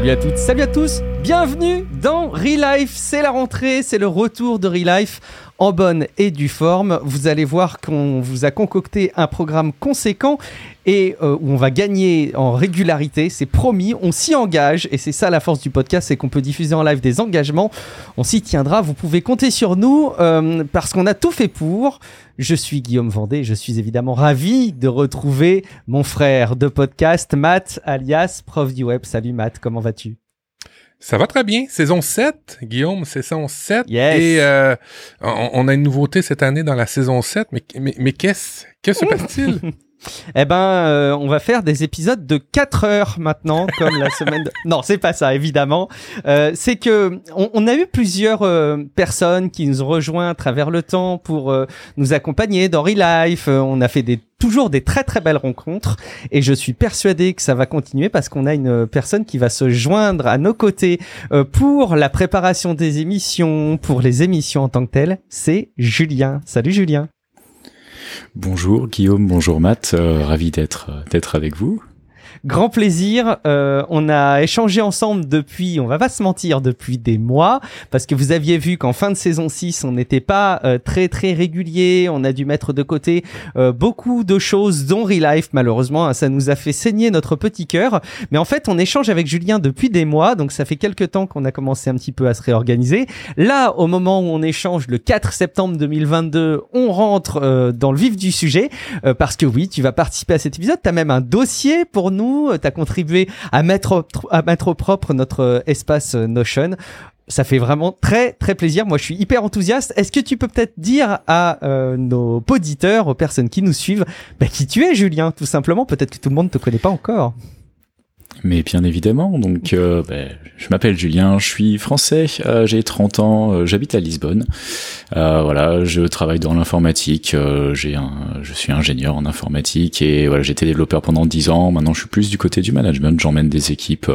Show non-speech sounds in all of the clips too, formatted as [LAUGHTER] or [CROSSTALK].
Salut à toutes, salut à tous, bienvenue dans Relife, c'est la rentrée, c'est le retour de Relife en bonne et due forme. Vous allez voir qu'on vous a concocté un programme conséquent et euh, où on va gagner en régularité, c'est promis, on s'y engage et c'est ça la force du podcast, c'est qu'on peut diffuser en live des engagements, on s'y tiendra, vous pouvez compter sur nous euh, parce qu'on a tout fait pour. Je suis Guillaume Vendée, je suis évidemment ravi de retrouver mon frère de podcast, Matt, alias prof du web. Salut Matt, comment vas-tu? Ça va très bien. Saison 7, Guillaume, saison 7. Yes. Et euh, on, on, a une nouveauté cette année dans la saison 7. Mais, mais, mais qu'est-ce que se [LAUGHS] passe-t-il? Eh ben, euh, on va faire des épisodes de 4 heures maintenant, [LAUGHS] comme la semaine. De... Non, c'est pas ça, évidemment. Euh, c'est que on, on, a eu plusieurs euh, personnes qui nous ont rejoints à travers le temps pour euh, nous accompagner dans Relife. Euh, on a fait des toujours des très très belles rencontres et je suis persuadé que ça va continuer parce qu'on a une personne qui va se joindre à nos côtés euh, pour la préparation des émissions, pour les émissions en tant que telles. C'est Julien. Salut Julien. Bonjour Guillaume, bonjour Matt, euh, ravi d'être d'être avec vous. Grand plaisir. Euh, on a échangé ensemble depuis, on va pas se mentir, depuis des mois, parce que vous aviez vu qu'en fin de saison 6, on n'était pas euh, très très régulier. On a dû mettre de côté euh, beaucoup de choses, dont Relife. Malheureusement, hein, ça nous a fait saigner notre petit cœur. Mais en fait, on échange avec Julien depuis des mois, donc ça fait quelques temps qu'on a commencé un petit peu à se réorganiser. Là, au moment où on échange, le 4 septembre 2022, on rentre euh, dans le vif du sujet, euh, parce que oui, tu vas participer à cet épisode. Tu as même un dossier pour nous tu as contribué à mettre, à mettre au propre notre espace Notion. Ça fait vraiment très très plaisir. Moi, je suis hyper enthousiaste. Est-ce que tu peux peut-être dire à euh, nos auditeurs, aux personnes qui nous suivent, bah, qui tu es, Julien, tout simplement? Peut-être que tout le monde ne te connaît pas encore. Mais bien évidemment, donc euh, ben, je m'appelle Julien, je suis français, euh, j'ai 30 ans, euh, j'habite à Lisbonne. voilà, je travaille dans l'informatique, j'ai un, je suis ingénieur en informatique et voilà, j'étais développeur pendant 10 ans. Maintenant, je suis plus du côté du management, j'emmène des équipes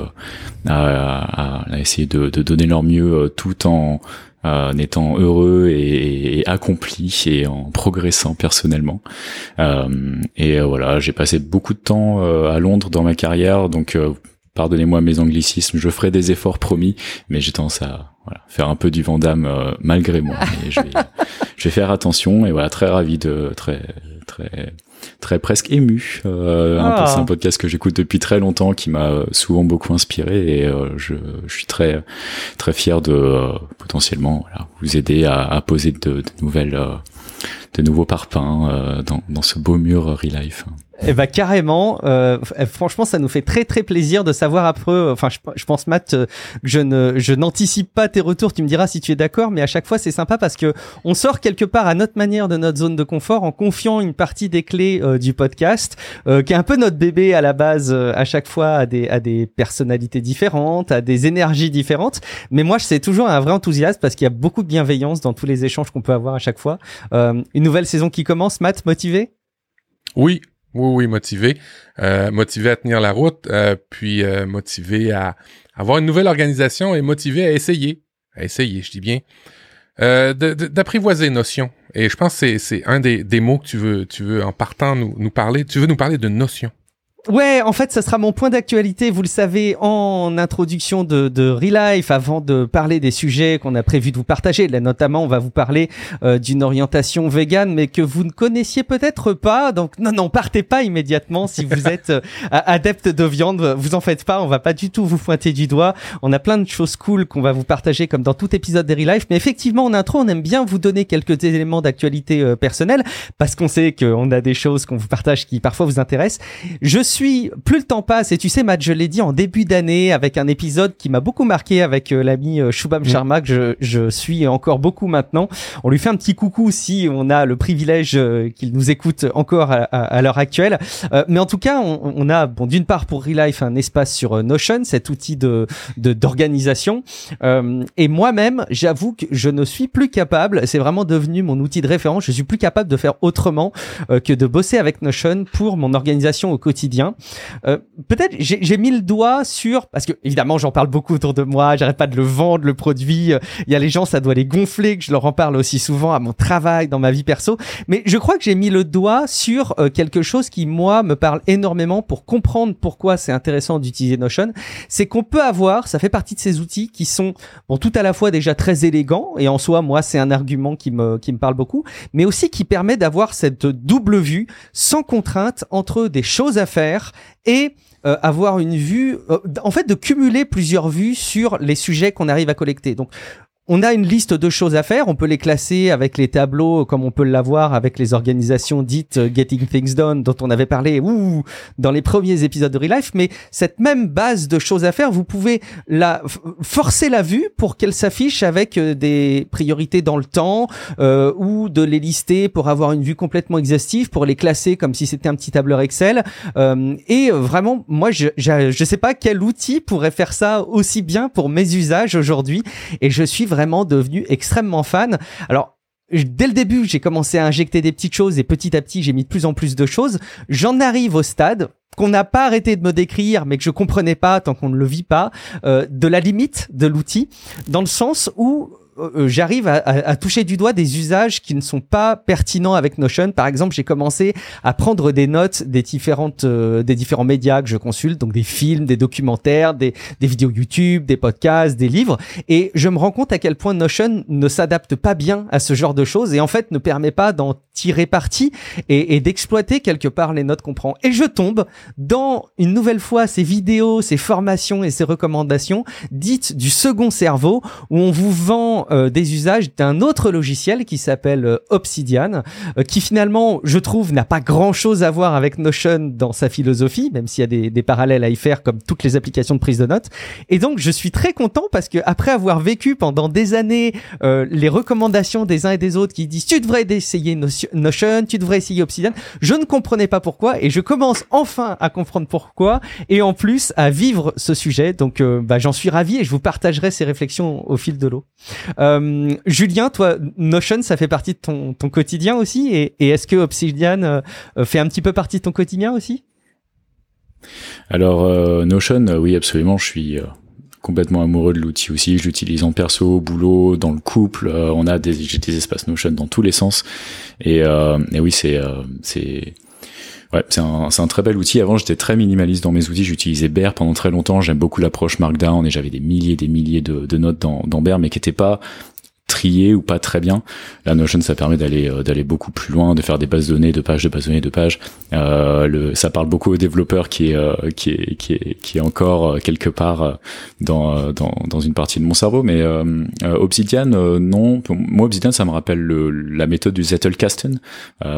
à, à, à, essayer de, de, donner leur mieux tout en en étant heureux et, et, accompli et en progressant personnellement. Euh, et voilà, j'ai passé beaucoup de temps à Londres dans ma carrière, donc pardonnez-moi mes anglicismes, je ferai des efforts promis, mais j'ai tendance à voilà, faire un peu du Vandame euh, malgré moi. [LAUGHS] Et je, vais, je vais faire attention et voilà, très ravi de très très très presque ému. Euh, ah. C'est un podcast que j'écoute depuis très longtemps, qui m'a souvent beaucoup inspiré et euh, je, je, suis très très fier de euh, potentiellement voilà, vous aider à, à poser de, de nouvelles euh, de nouveaux parpaings dans, dans ce beau mur Relife. Eh ben carrément. Euh, franchement, ça nous fait très très plaisir de savoir après. Enfin, je, je, pense Matt, euh, je ne je n'anticipe pas tes retours. Tu me diras si tu es d'accord, mais à chaque fois c'est sympa parce que on sort quelque part à notre manière de notre zone de confort en confiant une partie des clés euh, du podcast, euh, qui est un peu notre bébé à la base euh, à chaque fois à des à des personnalités différentes, à des énergies différentes. Mais moi, c'est toujours un vrai enthousiasme parce qu'il y a beaucoup de bienveillance dans tous les échanges qu'on peut avoir à chaque fois. Nouvelle saison qui commence, Matt, motivé? Oui, oui, oui, motivé. Euh, motivé à tenir la route, euh, puis euh, motivé à avoir une nouvelle organisation et motivé à essayer. À essayer, je dis bien. D'apprivoiser notion. Et je pense que c'est un des, des, mots que tu veux, tu veux en partant nous, nous parler. Tu veux nous parler de notion. Ouais, en fait, ça sera mon point d'actualité, vous le savez, en introduction de, de Relife, avant de parler des sujets qu'on a prévu de vous partager. Là, notamment, on va vous parler euh, d'une orientation végane, mais que vous ne connaissiez peut-être pas. Donc, non, non, partez pas immédiatement si vous êtes euh, adepte de viande. Vous en faites pas, on va pas du tout vous pointer du doigt. On a plein de choses cool qu'on va vous partager, comme dans tout épisode de Relife. Mais effectivement, en intro, on aime bien vous donner quelques éléments d'actualité euh, personnelle, parce qu'on sait qu'on a des choses qu'on vous partage qui parfois vous intéressent. Je plus le temps passe, et tu sais, Matt, je l'ai dit en début d'année avec un épisode qui m'a beaucoup marqué avec euh, l'ami euh, Shubham Sharma, que je, je, suis encore beaucoup maintenant. On lui fait un petit coucou si on a le privilège euh, qu'il nous écoute encore à, à, à l'heure actuelle. Euh, mais en tout cas, on, on a, bon, d'une part pour Relife, un espace sur Notion, cet outil de d'organisation. De, et moi-même, j'avoue que je ne suis plus capable, c'est vraiment devenu mon outil de référence, je suis plus capable de faire autrement que de bosser avec Notion pour mon organisation au quotidien. Euh, peut-être j'ai mis le doigt sur parce que évidemment j'en parle beaucoup autour de moi, j'arrête pas de le vendre le produit. Il y a les gens ça doit les gonfler que je leur en parle aussi souvent à mon travail, dans ma vie perso. Mais je crois que j'ai mis le doigt sur euh, quelque chose qui moi me parle énormément pour comprendre pourquoi c'est intéressant d'utiliser Notion. C'est qu'on peut avoir, ça fait partie de ces outils qui sont bon tout à la fois déjà très élégants et en soi moi c'est un argument qui me qui me parle beaucoup, mais aussi qui permet d'avoir cette double vue sans contrainte entre des choses à faire et euh, avoir une vue, euh, en fait, de cumuler plusieurs vues sur les sujets qu'on arrive à collecter. On a une liste de choses à faire. On peut les classer avec les tableaux, comme on peut l'avoir avec les organisations dites euh, Getting Things Done, dont on avait parlé ouh, dans les premiers épisodes de Real Life. Mais cette même base de choses à faire, vous pouvez la forcer la vue pour qu'elle s'affiche avec euh, des priorités dans le temps euh, ou de les lister pour avoir une vue complètement exhaustive, pour les classer comme si c'était un petit tableur Excel. Euh, et vraiment, moi, je, je je sais pas quel outil pourrait faire ça aussi bien pour mes usages aujourd'hui. Et je suis vraiment devenu extrêmement fan. Alors, dès le début, j'ai commencé à injecter des petites choses et petit à petit, j'ai mis de plus en plus de choses. J'en arrive au stade qu'on n'a pas arrêté de me décrire, mais que je comprenais pas tant qu'on ne le vit pas, euh, de la limite de l'outil, dans le sens où euh, euh, j'arrive à, à, toucher du doigt des usages qui ne sont pas pertinents avec Notion. Par exemple, j'ai commencé à prendre des notes des différentes euh, des différents médias que je consulte, donc des films, des documentaires, des, des vidéos YouTube, des podcasts, des livres, et je me rends compte à quel point Notion ne s'adapte pas bien à ce genre de choses et en fait ne permet pas d'en tirer parti et, et d'exploiter quelque part les notes qu'on prend. Et je tombe dans une nouvelle fois ces vidéos, ces formations et ces recommandations dites du second cerveau où on vous vend euh, des usages d'un autre logiciel qui s'appelle euh, Obsidian, euh, qui finalement, je trouve, n'a pas grand-chose à voir avec Notion dans sa philosophie, même s'il y a des, des, parallèles à y faire comme toutes les applications de prise de notes. Et donc, je suis très content parce que après avoir vécu pendant des années les recommandations des uns et des autres qui disent tu devrais essayer Notion, tu devrais essayer Obsidian, je ne comprenais pas pourquoi et je commence enfin à comprendre pourquoi et en plus à vivre ce sujet. Donc, bah, j'en suis ravi et je vous partagerai ces réflexions au fil de l'eau. Euh, Julien, toi, Notion, ça fait partie de ton, ton quotidien aussi Et, et est-ce que Obsidian euh, fait un petit peu partie de ton quotidien aussi? Alors, euh, Notion, euh, oui, absolument, je suis complètement amoureux de l'outil aussi. Je l'utilise en perso, au boulot, dans le couple. on a des, j'ai des espaces Notion dans tous les sens. Et, et oui, c'est, c'est, Ouais, c'est un, très bel outil. Avant, j'étais très minimaliste dans mes outils. J'utilisais Bear pendant très longtemps. J'aime beaucoup l'approche Markdown et j'avais des milliers des milliers de, de notes dans, dans Bear, mais qui n'étaient pas trié ou pas très bien. La Notion, ça permet d'aller euh, d'aller beaucoup plus loin, de faire des bases de données, de pages, de bases de données, de pages. Euh, le, ça parle beaucoup aux développeurs qui est euh, qui est qui est qui est encore euh, quelque part dans dans dans une partie de mon cerveau. Mais Obsidian, non. Moi, Obsidian, ça me rappelle le, la méthode du Zettelkasten.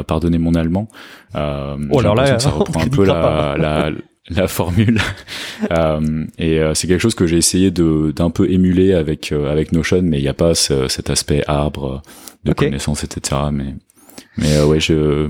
pardonnez mon allemand. oh alors là, ça reprend [LAUGHS] un peu la, la la formule. [LAUGHS] Euh, et euh, c'est quelque chose que j'ai essayé de d'un peu émuler avec euh, avec Notion mais il n'y a pas ce, cet aspect arbre de okay. connaissances etc mais mais ouais je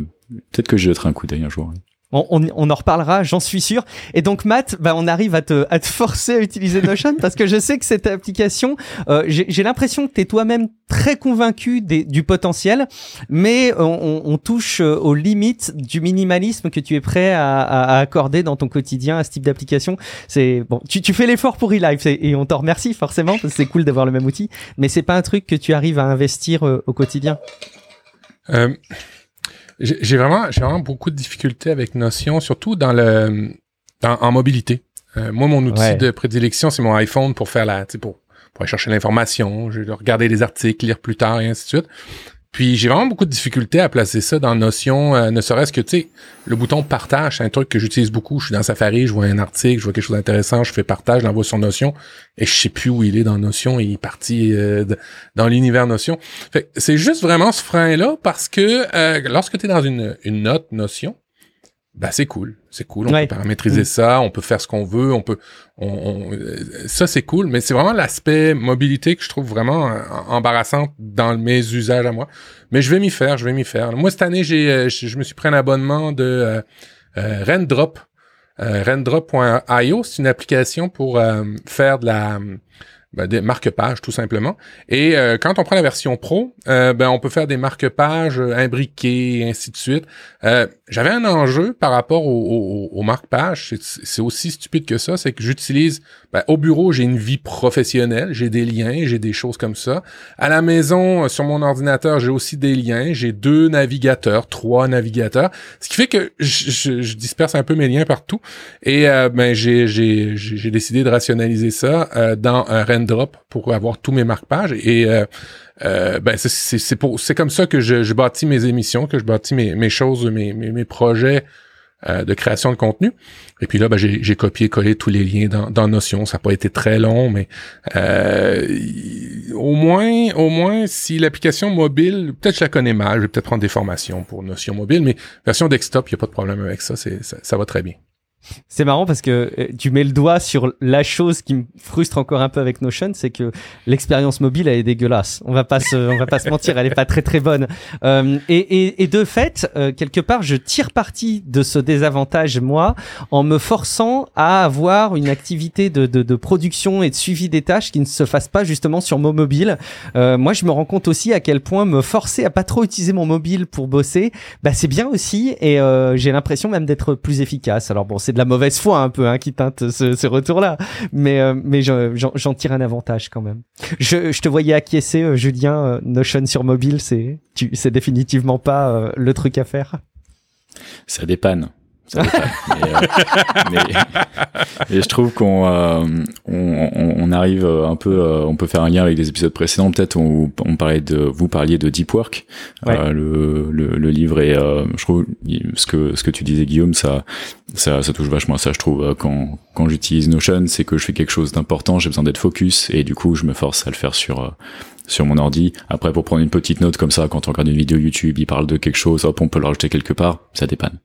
peut-être que je jetterai un coup d'œil un jour on, on, en reparlera, j'en suis sûr. Et donc Matt, bah, on arrive à te, à te forcer à utiliser Notion parce que je sais que cette application, euh, j'ai l'impression que tu es toi-même très convaincu des, du potentiel, mais on, on, touche euh, aux limites du minimalisme que tu es prêt à, à accorder dans ton quotidien à ce type d'application. C'est bon, tu, tu fais l'effort pour eLife et, et on t'en remercie forcément parce que c'est cool d'avoir le même outil, mais c'est pas un truc que tu arrives à investir euh, au quotidien. Euh, j'ai vraiment, j'ai vraiment beaucoup de difficultés avec Notion, surtout dans le, dans, en mobilité. Euh, moi, mon outil de prédilection, c'est mon iPhone pour faire la, pour, pour aller chercher l'information, je regarder les articles, lire plus tard et ainsi de suite. Puis j'ai vraiment beaucoup de difficultés à placer ça dans Notion, euh, ne serait-ce que, tu sais, le bouton partage, c'est un truc que j'utilise beaucoup. Je suis dans Safari, je vois un article, je vois quelque chose d'intéressant, je fais partage, je l'envoie sur Notion, et je sais plus où il est dans Notion, il est parti euh, dans l'univers Notion. Fait c'est juste vraiment ce frein-là, parce que euh, lorsque tu es dans une, une note Notion, bah c'est cool, c'est cool. On peut paramétriser mm. ça, on peut faire ce qu'on veut, on peut, on, ça c'est cool. Mais c'est vraiment l'aspect mobilité que je trouve vraiment euh, embarrassant dans mes usages à moi. Mais je vais m'y faire, je vais m'y faire. Moi cette année j'ai, euh, je, me suis pris un abonnement de euh, euh Rendrop. Euh, Rendrop.io, c'est une application pour faire de la ben, des marque-pages tout simplement. Et quand on prend la version pro, ben on peut faire des marque-pages imbriqués et ainsi de suite. J'avais un enjeu par rapport au, au, marque-page. C'est aussi stupide que ça, c'est que j'utilise, ben, au bureau, j'ai une vie professionnelle, j'ai des liens, j'ai des choses comme ça. À la maison, euh, sur mon ordinateur, j'ai aussi des liens, j'ai deux navigateurs, trois navigateurs, ce qui fait que je, je, disperse un peu mes liens partout. Et euh, ben j'ai j'ai décidé de rationaliser ça euh, dans un Rendrop pour avoir tous mes marque-pages et euh, ben c'est c'est comme ça que je, je, bâtis mes émissions, que je bâtis mes, mes choses, mes, mes, mes projets euh, de création de contenu. Et puis là, ben, j'ai copié-collé tous les liens dans, dans Notion. Ça n'a pas été très long, mais euh, au moins, au moins, si l'application mobile, peut-être je la connais mal, je vais peut-être prendre des formations pour Notion mobile, mais version desktop, il n'y a pas de problème avec ça, ça, ça va très bien. C'est marrant parce que euh, tu mets le doigt sur la chose qui me frustre encore un peu avec Notion, c'est que l'expérience mobile elle est dégueulasse. On va pas se, on va pas se mentir, elle est pas très très bonne. Euh, et, et, et, de fait, euh, quelque part, je tire parti de ce désavantage moi en me forçant à avoir une activité de, de, de production et de suivi des tâches qui ne se fasse pas justement sur mon mobile. Euh, moi, je me rends compte aussi à quel point me forcer à pas trop utiliser mon mobile pour bosser, bah c'est bien aussi et euh, j'ai l'impression même d'être plus efficace. Alors bon, c'est la mauvaise foi un peu hein, qui teinte ce, ce retour-là, mais euh, mais j'en tire un avantage quand même. Je, je te voyais acquiescer, euh, Julien. Euh, Notion sur mobile, c'est c'est définitivement pas le truc à faire. Ça dépanne. Ça mais, [LAUGHS] mais, mais, je trouve qu'on on, on, arrive un peu, on peut faire un lien avec des épisodes précédents. Peut-être on, on parlait de, vous parliez de Deep Work, le, le, le, livre et je trouve ce que ce que tu disais Guillaume, ça ça, ça touche vachement à ça, je trouve. Euh, quand, quand j'utilise Notion, c'est que je fais quelque chose d'important, j'ai besoin d'être focus, et du coup, je me force à le faire sur euh, sur mon ordi. Après, pour prendre une petite note comme ça, quand on regarde une vidéo YouTube, il parle de quelque chose, hop, on peut le rajouter quelque part, ça dépanne.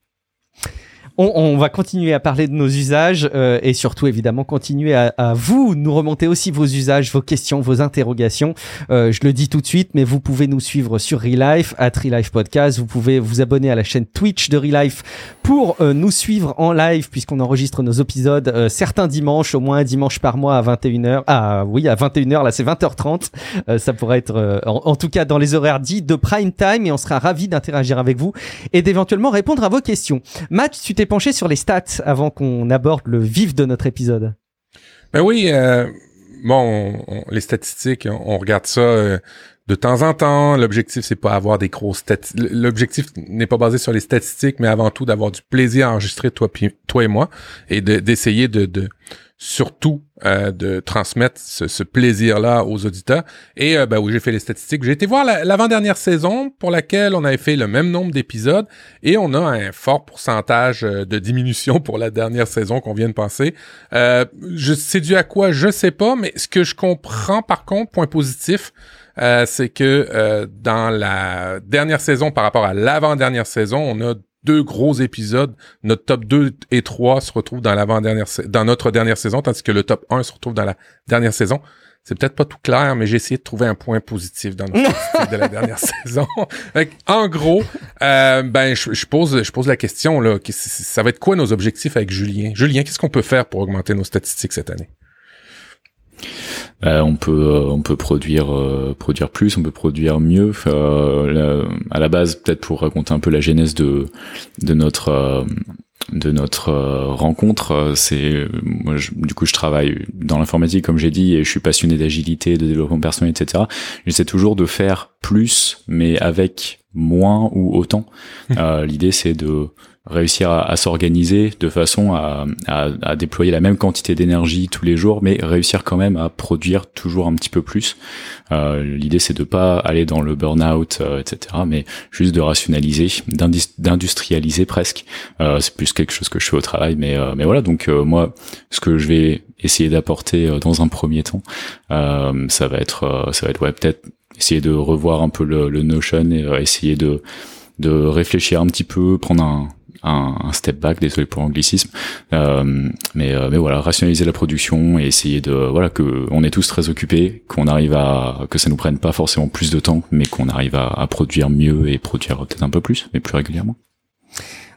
On, on, va continuer à parler de nos usages euh, et surtout évidemment continuer à, à, vous nous remonter aussi vos usages, vos questions, vos interrogations. Euh, je le dis tout de suite, mais vous pouvez nous suivre sur Relife, at Relife Podcast. Vous pouvez vous abonner à la chaîne Twitch de Relife pour euh, nous suivre en live puisqu'on enregistre nos épisodes euh, certains dimanches, au moins un dimanche par mois à 21h. Ah oui, à 21h, là c'est 20h30. Euh, ça pourrait être en, en, tout cas dans les horaires dits de prime time et on sera ravis d'interagir avec vous et d'éventuellement répondre à vos questions. Penché sur les stats avant qu'on aborde le vif de notre épisode? Ben oui, euh, bon, les statistiques, on, regarde ça euh, de temps en temps. L'objectif, c'est pas avoir des grosses statistiques. L'objectif n'est pas basé sur les statistiques, mais avant tout d'avoir du plaisir à enregistrer toi, et moi et d'essayer de, de, surtout euh, de transmettre ce, plaisir-là aux auditeurs. Et euh, ben oui, j'ai fait les statistiques. J'ai été voir l'avant-dernière saison pour laquelle on avait fait le même nombre d'épisodes et on a un fort pourcentage euh, de diminution pour la dernière saison qu'on vient de passer. Euh, c'est dû à quoi? Je sais pas, mais ce que je comprends par contre, point positif, c'est que dans la dernière saison par rapport à l'avant-dernière saison, on a deux gros épisodes. Notre top 2 et 3 se retrouvent dans l'avant-dernière dans notre dernière saison, tandis que le top 1 se retrouve dans la dernière saison. C'est peut-être pas tout clair, mais j'ai essayé de trouver un point positif dans notre [LAUGHS] de la dernière [LAUGHS] saison. en gros, euh, ben je, pose je pose la question là, ça va être quoi nos objectifs avec Julien? Julien, qu'est-ce qu'on peut faire pour augmenter nos statistiques cette année? Euh, on peut euh, on peut produire euh, produire plus, on peut produire mieux. à la base, peut-être pour raconter un peu la genèse de de notre de notre rencontre, c'est moi du coup je travaille dans l'informatique comme j'ai dit et je suis passionné d'agilité, de développement personnel, etc. J'essaie toujours de faire plus, mais avec moins ou autant. [LAUGHS] L'idée c'est de réussir à, s'organiser de façon à, à, déployer la même quantité d'énergie tous les jours, mais réussir quand même à produire toujours un petit peu plus. Euh, L'idée c'est de pas aller dans le burn-out, euh, etc., mais juste de rationaliser, d'industrialiser presque. Euh, c'est plus quelque chose que je fais au travail, mais euh, mais voilà. Donc euh, moi, ce que je vais essayer d'apporter dans un premier temps, ça va être ça va être ouais peut-être essayer de revoir un peu le, le Notion et essayer de de réfléchir un petit peu, prendre un, un, step back, désolé pour l'anglicisme, euh, mais euh, mais voilà, rationaliser la production et essayer de voilà que on est tous très occupés, qu'on arrive à que ça nous prenne pas forcément plus de temps, mais qu'on arrive à, à produire mieux et produire peut-être un peu plus, mais plus régulièrement.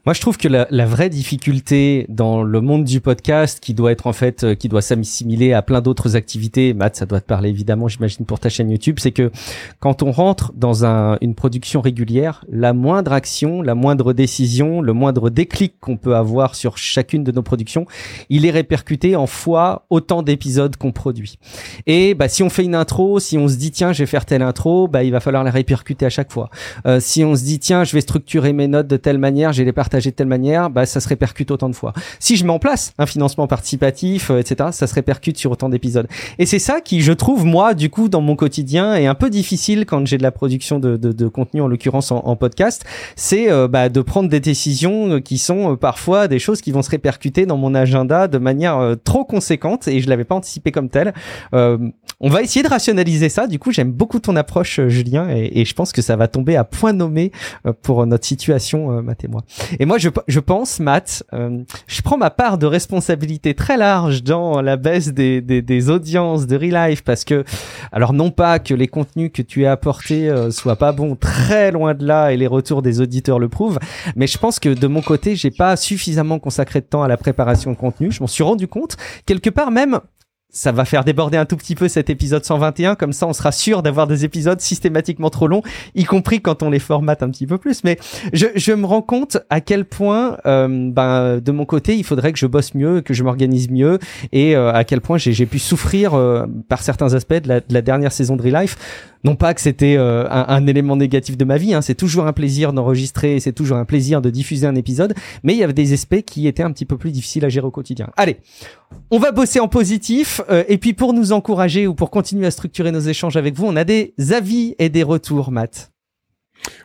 Moi, je trouve que la, la, vraie difficulté dans le monde du podcast, qui doit être en fait, euh, qui doit s'assimiler à plein d'autres activités, Matt, ça doit te parler évidemment, j'imagine pour ta chaîne YouTube, c'est que quand on rentre dans un, une production régulière, la moindre action, la moindre décision, le moindre déclic qu'on peut avoir sur chacune de nos productions, il est répercuté en fois autant d'épisodes qu'on produit. Et bah, si on fait une intro, si on se dit tiens, je vais faire telle intro, bah, il va falloir la répercuter à chaque fois. Euh, si on se dit tiens, je vais structurer mes notes de telle manière, je vais les partager de telle manière, bah, ça se répercute autant de fois. Si je mets en place un financement participatif, euh, etc., ça se répercute sur autant d'épisodes. Et c'est ça qui, je trouve, moi, du coup, dans mon quotidien, est un peu difficile quand j'ai de la production de, de, de contenu, en l'occurrence en, podcast, c'est euh, bah, de prendre des décisions qui sont parfois des choses qui vont se répercuter dans mon agenda de manière trop conséquente et je l'avais pas anticipé comme tel. on va essayer de rationaliser ça. Du coup, j'aime beaucoup ton approche, Julien, et, je pense que ça va tomber à point nommé pour notre situation, Matt. Et moi, je, je pense, Matt, euh, je prends ma part de responsabilité très large dans la baisse des, des, des audiences de Relife parce que, alors non pas que les contenus que tu as apportés euh, soient pas bons, très loin de là, et les retours des auditeurs le prouvent, mais je pense que de mon côté, j'ai pas suffisamment consacré de temps à la préparation de contenu. Je m'en suis rendu compte quelque part même ça va faire déborder un tout petit peu cet épisode 121, comme ça on sera sûr d'avoir des épisodes systématiquement trop longs, y compris quand on les formate un petit peu plus. Mais je, je me rends compte à quel point, euh, ben, de mon côté, il faudrait que je bosse mieux, que je m'organise mieux, et euh, à quel point j'ai pu souffrir euh, par certains aspects de la, de la dernière saison de Relife non pas que c'était euh, un, élément négatif de ma vie, hein, c'est toujours un plaisir d'enregistrer, c'est toujours un plaisir de diffuser un épisode, mais il y avait des aspects qui étaient un petit peu plus difficiles à gérer au quotidien. Allez, on va bosser en positif, euh, et puis pour nous encourager ou pour continuer à structurer nos échanges avec vous, on a des avis et des retours, Matt.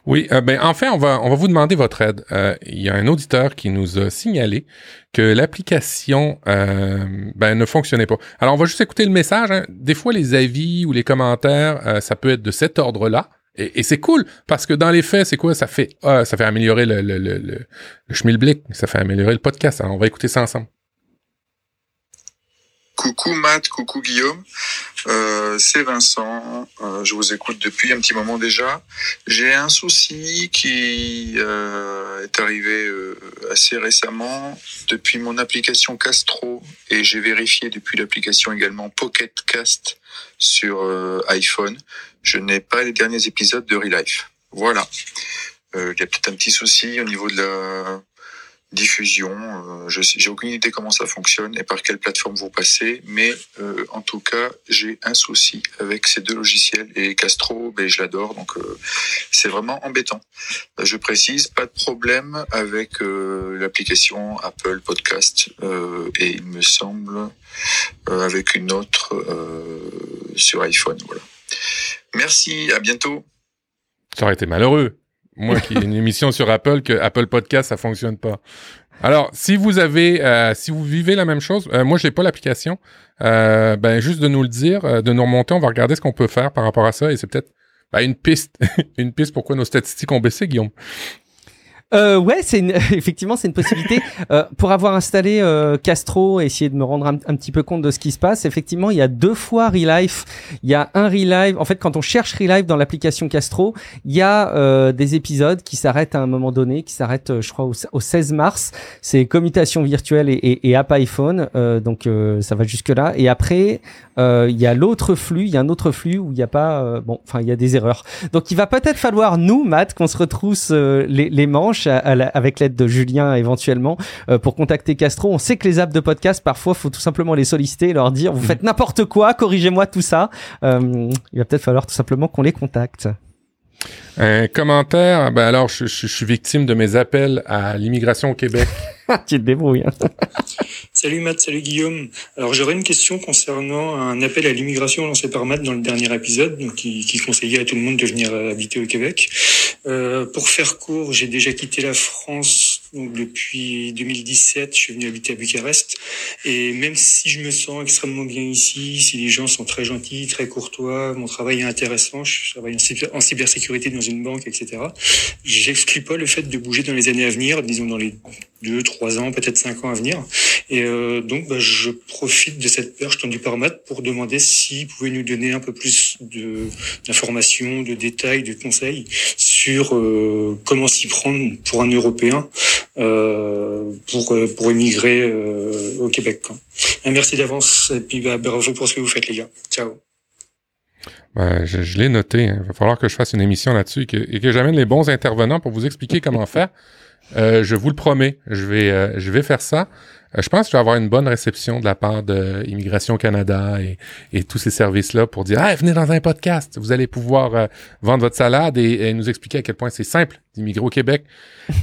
Oui, euh, ben enfin, on va on va vous demander votre aide. Euh, il y a un auditeur qui nous a signalé que l'application euh, ben, ne fonctionnait pas. Alors on va juste écouter le message. Hein. Des fois, les avis ou les commentaires, ça peut être de cet ordre-là. Et, et c'est cool parce que dans les faits, c'est quoi? Ça fait ça fait améliorer le le, le, le, le schmilblick, ça fait améliorer le podcast. Alors on va écouter ça ensemble. Coucou Matt, coucou Guillaume, euh, c'est Vincent, euh, je vous écoute depuis un petit moment déjà. J'ai un souci qui euh, est arrivé euh, assez récemment depuis mon application Castro et j'ai vérifié depuis l'application également Pocket Cast sur euh, iPhone. Je n'ai pas les derniers épisodes de Relife. Voilà. Euh, il y a peut-être un petit souci au niveau de la diffusion. Euh, je j'ai aucune idée comment ça fonctionne et par quelle plateforme vous passez, mais euh, en tout cas, j'ai un souci avec ces deux logiciels et Castro, ben, je l'adore, donc euh, c'est vraiment embêtant. Euh, je précise, pas de problème avec euh, l'application Apple Podcast euh, et il me semble avec une autre sur iPhone. Voilà. Merci, à bientôt. Ça aurait été malheureux moi qui ai une émission sur Apple que Apple Podcast ça fonctionne pas. Alors, si vous avez, euh, si vous vivez la même chose, euh, moi je n'ai pas l'application, euh, ben juste de nous le dire, de nous remonter, on va regarder ce qu'on peut faire par rapport à ça et c'est peut-être ben, une piste, [LAUGHS] une piste pourquoi nos statistiques ont baissé, Guillaume. Euh, ouais, c'est une... [LAUGHS] effectivement c'est une possibilité. euh, pour avoir installé euh, Castro essayer de me rendre un, petit peu compte de ce qui se passe, effectivement, il y a deux fois Relife. Il y a un Relife. En fait, quand on cherche Relife dans l'application Castro, il y a euh, des épisodes qui s'arrêtent à un moment donné, qui s'arrêtent, euh, je crois, au, au, 16 mars. C'est commutation virtuelle et, et, et app iPhone. Euh, donc ça va jusque là. Et après, il y a l'autre flux. Il y a un autre flux où il n'y a pas. bon, enfin, il y a des erreurs. Donc il va peut-être falloir nous, Matt, qu'on se retrousse les, les manches à, à la, avec l'aide de Julien éventuellement euh, pour contacter Castro. On sait que les apps de podcast parfois faut tout simplement les solliciter et leur dire vous faites n'importe quoi, corrigez-moi tout ça. Euh, il va peut-être falloir tout simplement qu'on les contacte. Un commentaire, ben alors je, je, je suis victime de mes appels à l'immigration au Québec. [LAUGHS] tu te débrouilles. Hein. [LAUGHS] salut Matt, salut Guillaume. Alors j'aurais une question concernant un appel à l'immigration lancé par Matt dans le dernier épisode, donc qui, qui conseillait à tout le monde de venir habiter au Québec. Euh, pour faire court, j'ai déjà quitté la France donc depuis 2017. Je suis venu habiter à Bucarest et même si je me sens extrêmement bien ici, si les gens sont très gentils, très courtois, mon travail est intéressant, je travaille en cybersécurité dans une banque, etc. J'exclus pas le fait de bouger dans les années à venir, disons dans les deux, trois ans, peut-être cinq ans à venir. Et euh, donc, bah, je profite de cette perche tendue par Matt pour demander s'il pouvait nous donner un peu plus de d'informations, de détails, de conseils sur sur comment s'y prendre pour un Européen pour pour émigrer au Québec. Merci d'avance et puis bah, bravo pour ce que vous faites les gars. Ciao. Ben, je, je l'ai noté. Il hein. va falloir que je fasse une émission là-dessus et que, et que j'amène les bons intervenants pour vous expliquer comment faire. Euh, je vous le promets, je vais, euh, je vais faire ça. Euh, je pense que je vais avoir une bonne réception de la part de Immigration Canada et, et tous ces services-là pour dire ah, venez dans un podcast, vous allez pouvoir euh, vendre votre salade et, nous expliquer à quel point c'est simple d'immigrer au Québec.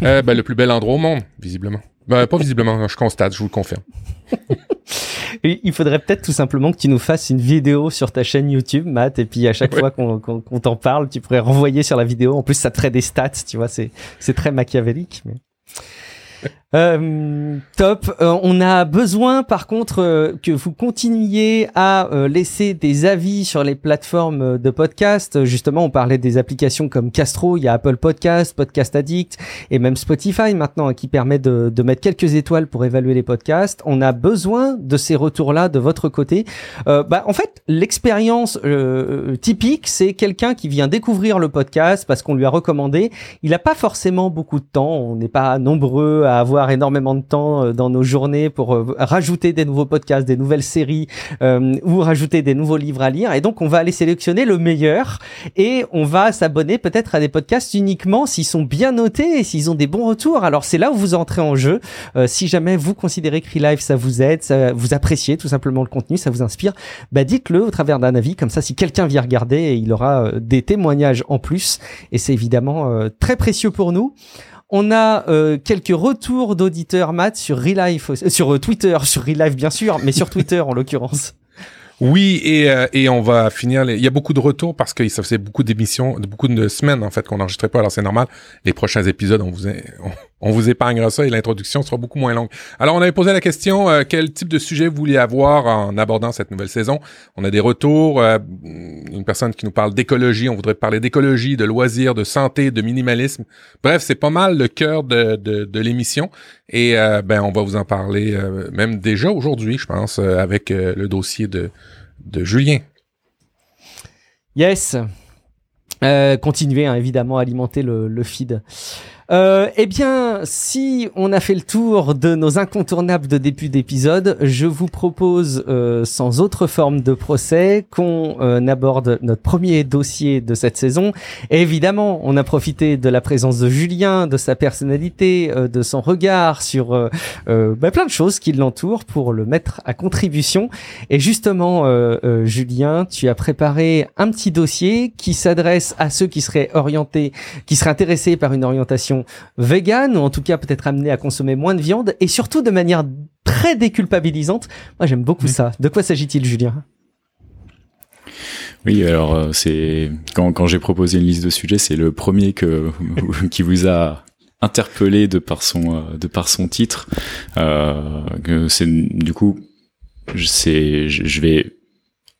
ben, le plus bel endroit au monde, visiblement. Ben, pas visiblement, je constate, je vous le confirme. [LAUGHS] Il faudrait peut-être tout simplement que tu nous fasses une vidéo sur ta chaîne YouTube, Matt, et puis à chaque fois qu'on t'en parle, tu pourrais renvoyer sur la vidéo. En plus, ça te ferait des stats, tu vois, c'est très machiavélique. Mais... Euh, top. Euh, on a besoin, par contre, euh, que vous continuiez à laisser des avis sur les plateformes de podcast. Justement, on parlait des applications comme Castro, il y a Apple Podcast, Podcast Addict et même Spotify maintenant qui permet de, de, mettre quelques étoiles pour évaluer les podcasts. On a besoin de ces retours-là de votre côté. bah, en fait, l'expérience typique, c'est quelqu'un qui vient découvrir le podcast parce qu'on lui a recommandé. Il n'a pas forcément beaucoup de temps. On n'est pas nombreux à avoir énormément de temps euh, dans nos journées pour euh, rajouter des nouveaux podcasts, des nouvelles séries euh, ou rajouter des nouveaux livres à lire. Et donc, on va aller sélectionner le meilleur et on va s'abonner peut-être à des podcasts uniquement s'ils sont bien notés et s'ils ont des bons retours. Alors, c'est là où vous entrez en jeu. si jamais vous considérez que Relive, ça vous aide, ça, vous appréciez tout simplement le contenu, ça vous inspire, bah dites-le au travers d'un avis. Comme ça, si quelqu'un vient regarder, il aura des témoignages en plus. Et c'est évidemment très précieux pour nous. On a euh, quelques retours d'auditeurs Matt sur Relife, euh, sur euh, Twitter, sur Relife bien sûr, mais sur Twitter en l'occurrence. [LAUGHS] Oui, et, et on va finir. Il y a beaucoup de retours parce que ça faisait beaucoup d'émissions, beaucoup de semaines en fait qu'on n'enregistrait pas. Alors c'est normal. Les prochains épisodes, on vous, on vous épargnera ça et l'introduction sera beaucoup moins longue. Alors, on avait posé la question euh, quel type de sujet vous vouliez avoir en abordant cette nouvelle saison? On a des retours. Euh, une personne qui nous parle d'écologie. On voudrait parler d'écologie, de loisirs, de santé, de minimalisme. Bref, c'est pas mal le cœur de, de, de l'émission. Et euh, ben, on va vous en parler même déjà aujourd'hui, je pense, avec le dossier de, de Julien. Yes. continuez hein, évidemment à alimenter le, le feed. Euh, eh bien, si on a fait le tour de nos incontournables de début d'épisode, je vous propose, euh, sans autre forme de procès, qu'on euh, aborde notre premier dossier de cette saison. Et évidemment, on a profité de la présence de Julien, de sa personnalité, euh, de son regard sur bah, plein de choses qui l'entourent pour le mettre à contribution. Et justement, Julien, tu as préparé un petit dossier qui s'adresse à ceux qui seraient orientés, qui seraient intéressés par une orientation vegan ou en tout cas peut-être amené à consommer moins de viande et surtout de manière très déculpabilisante. Moi, j'aime beaucoup ça. De quoi s'agit-il, Julien? Oui, alors euh, c'est quand, quand j'ai proposé une liste de sujets, c'est le premier que [LAUGHS] qui vous a interpellé de par son euh, de par son titre. Euh, c'est du coup, c'est je vais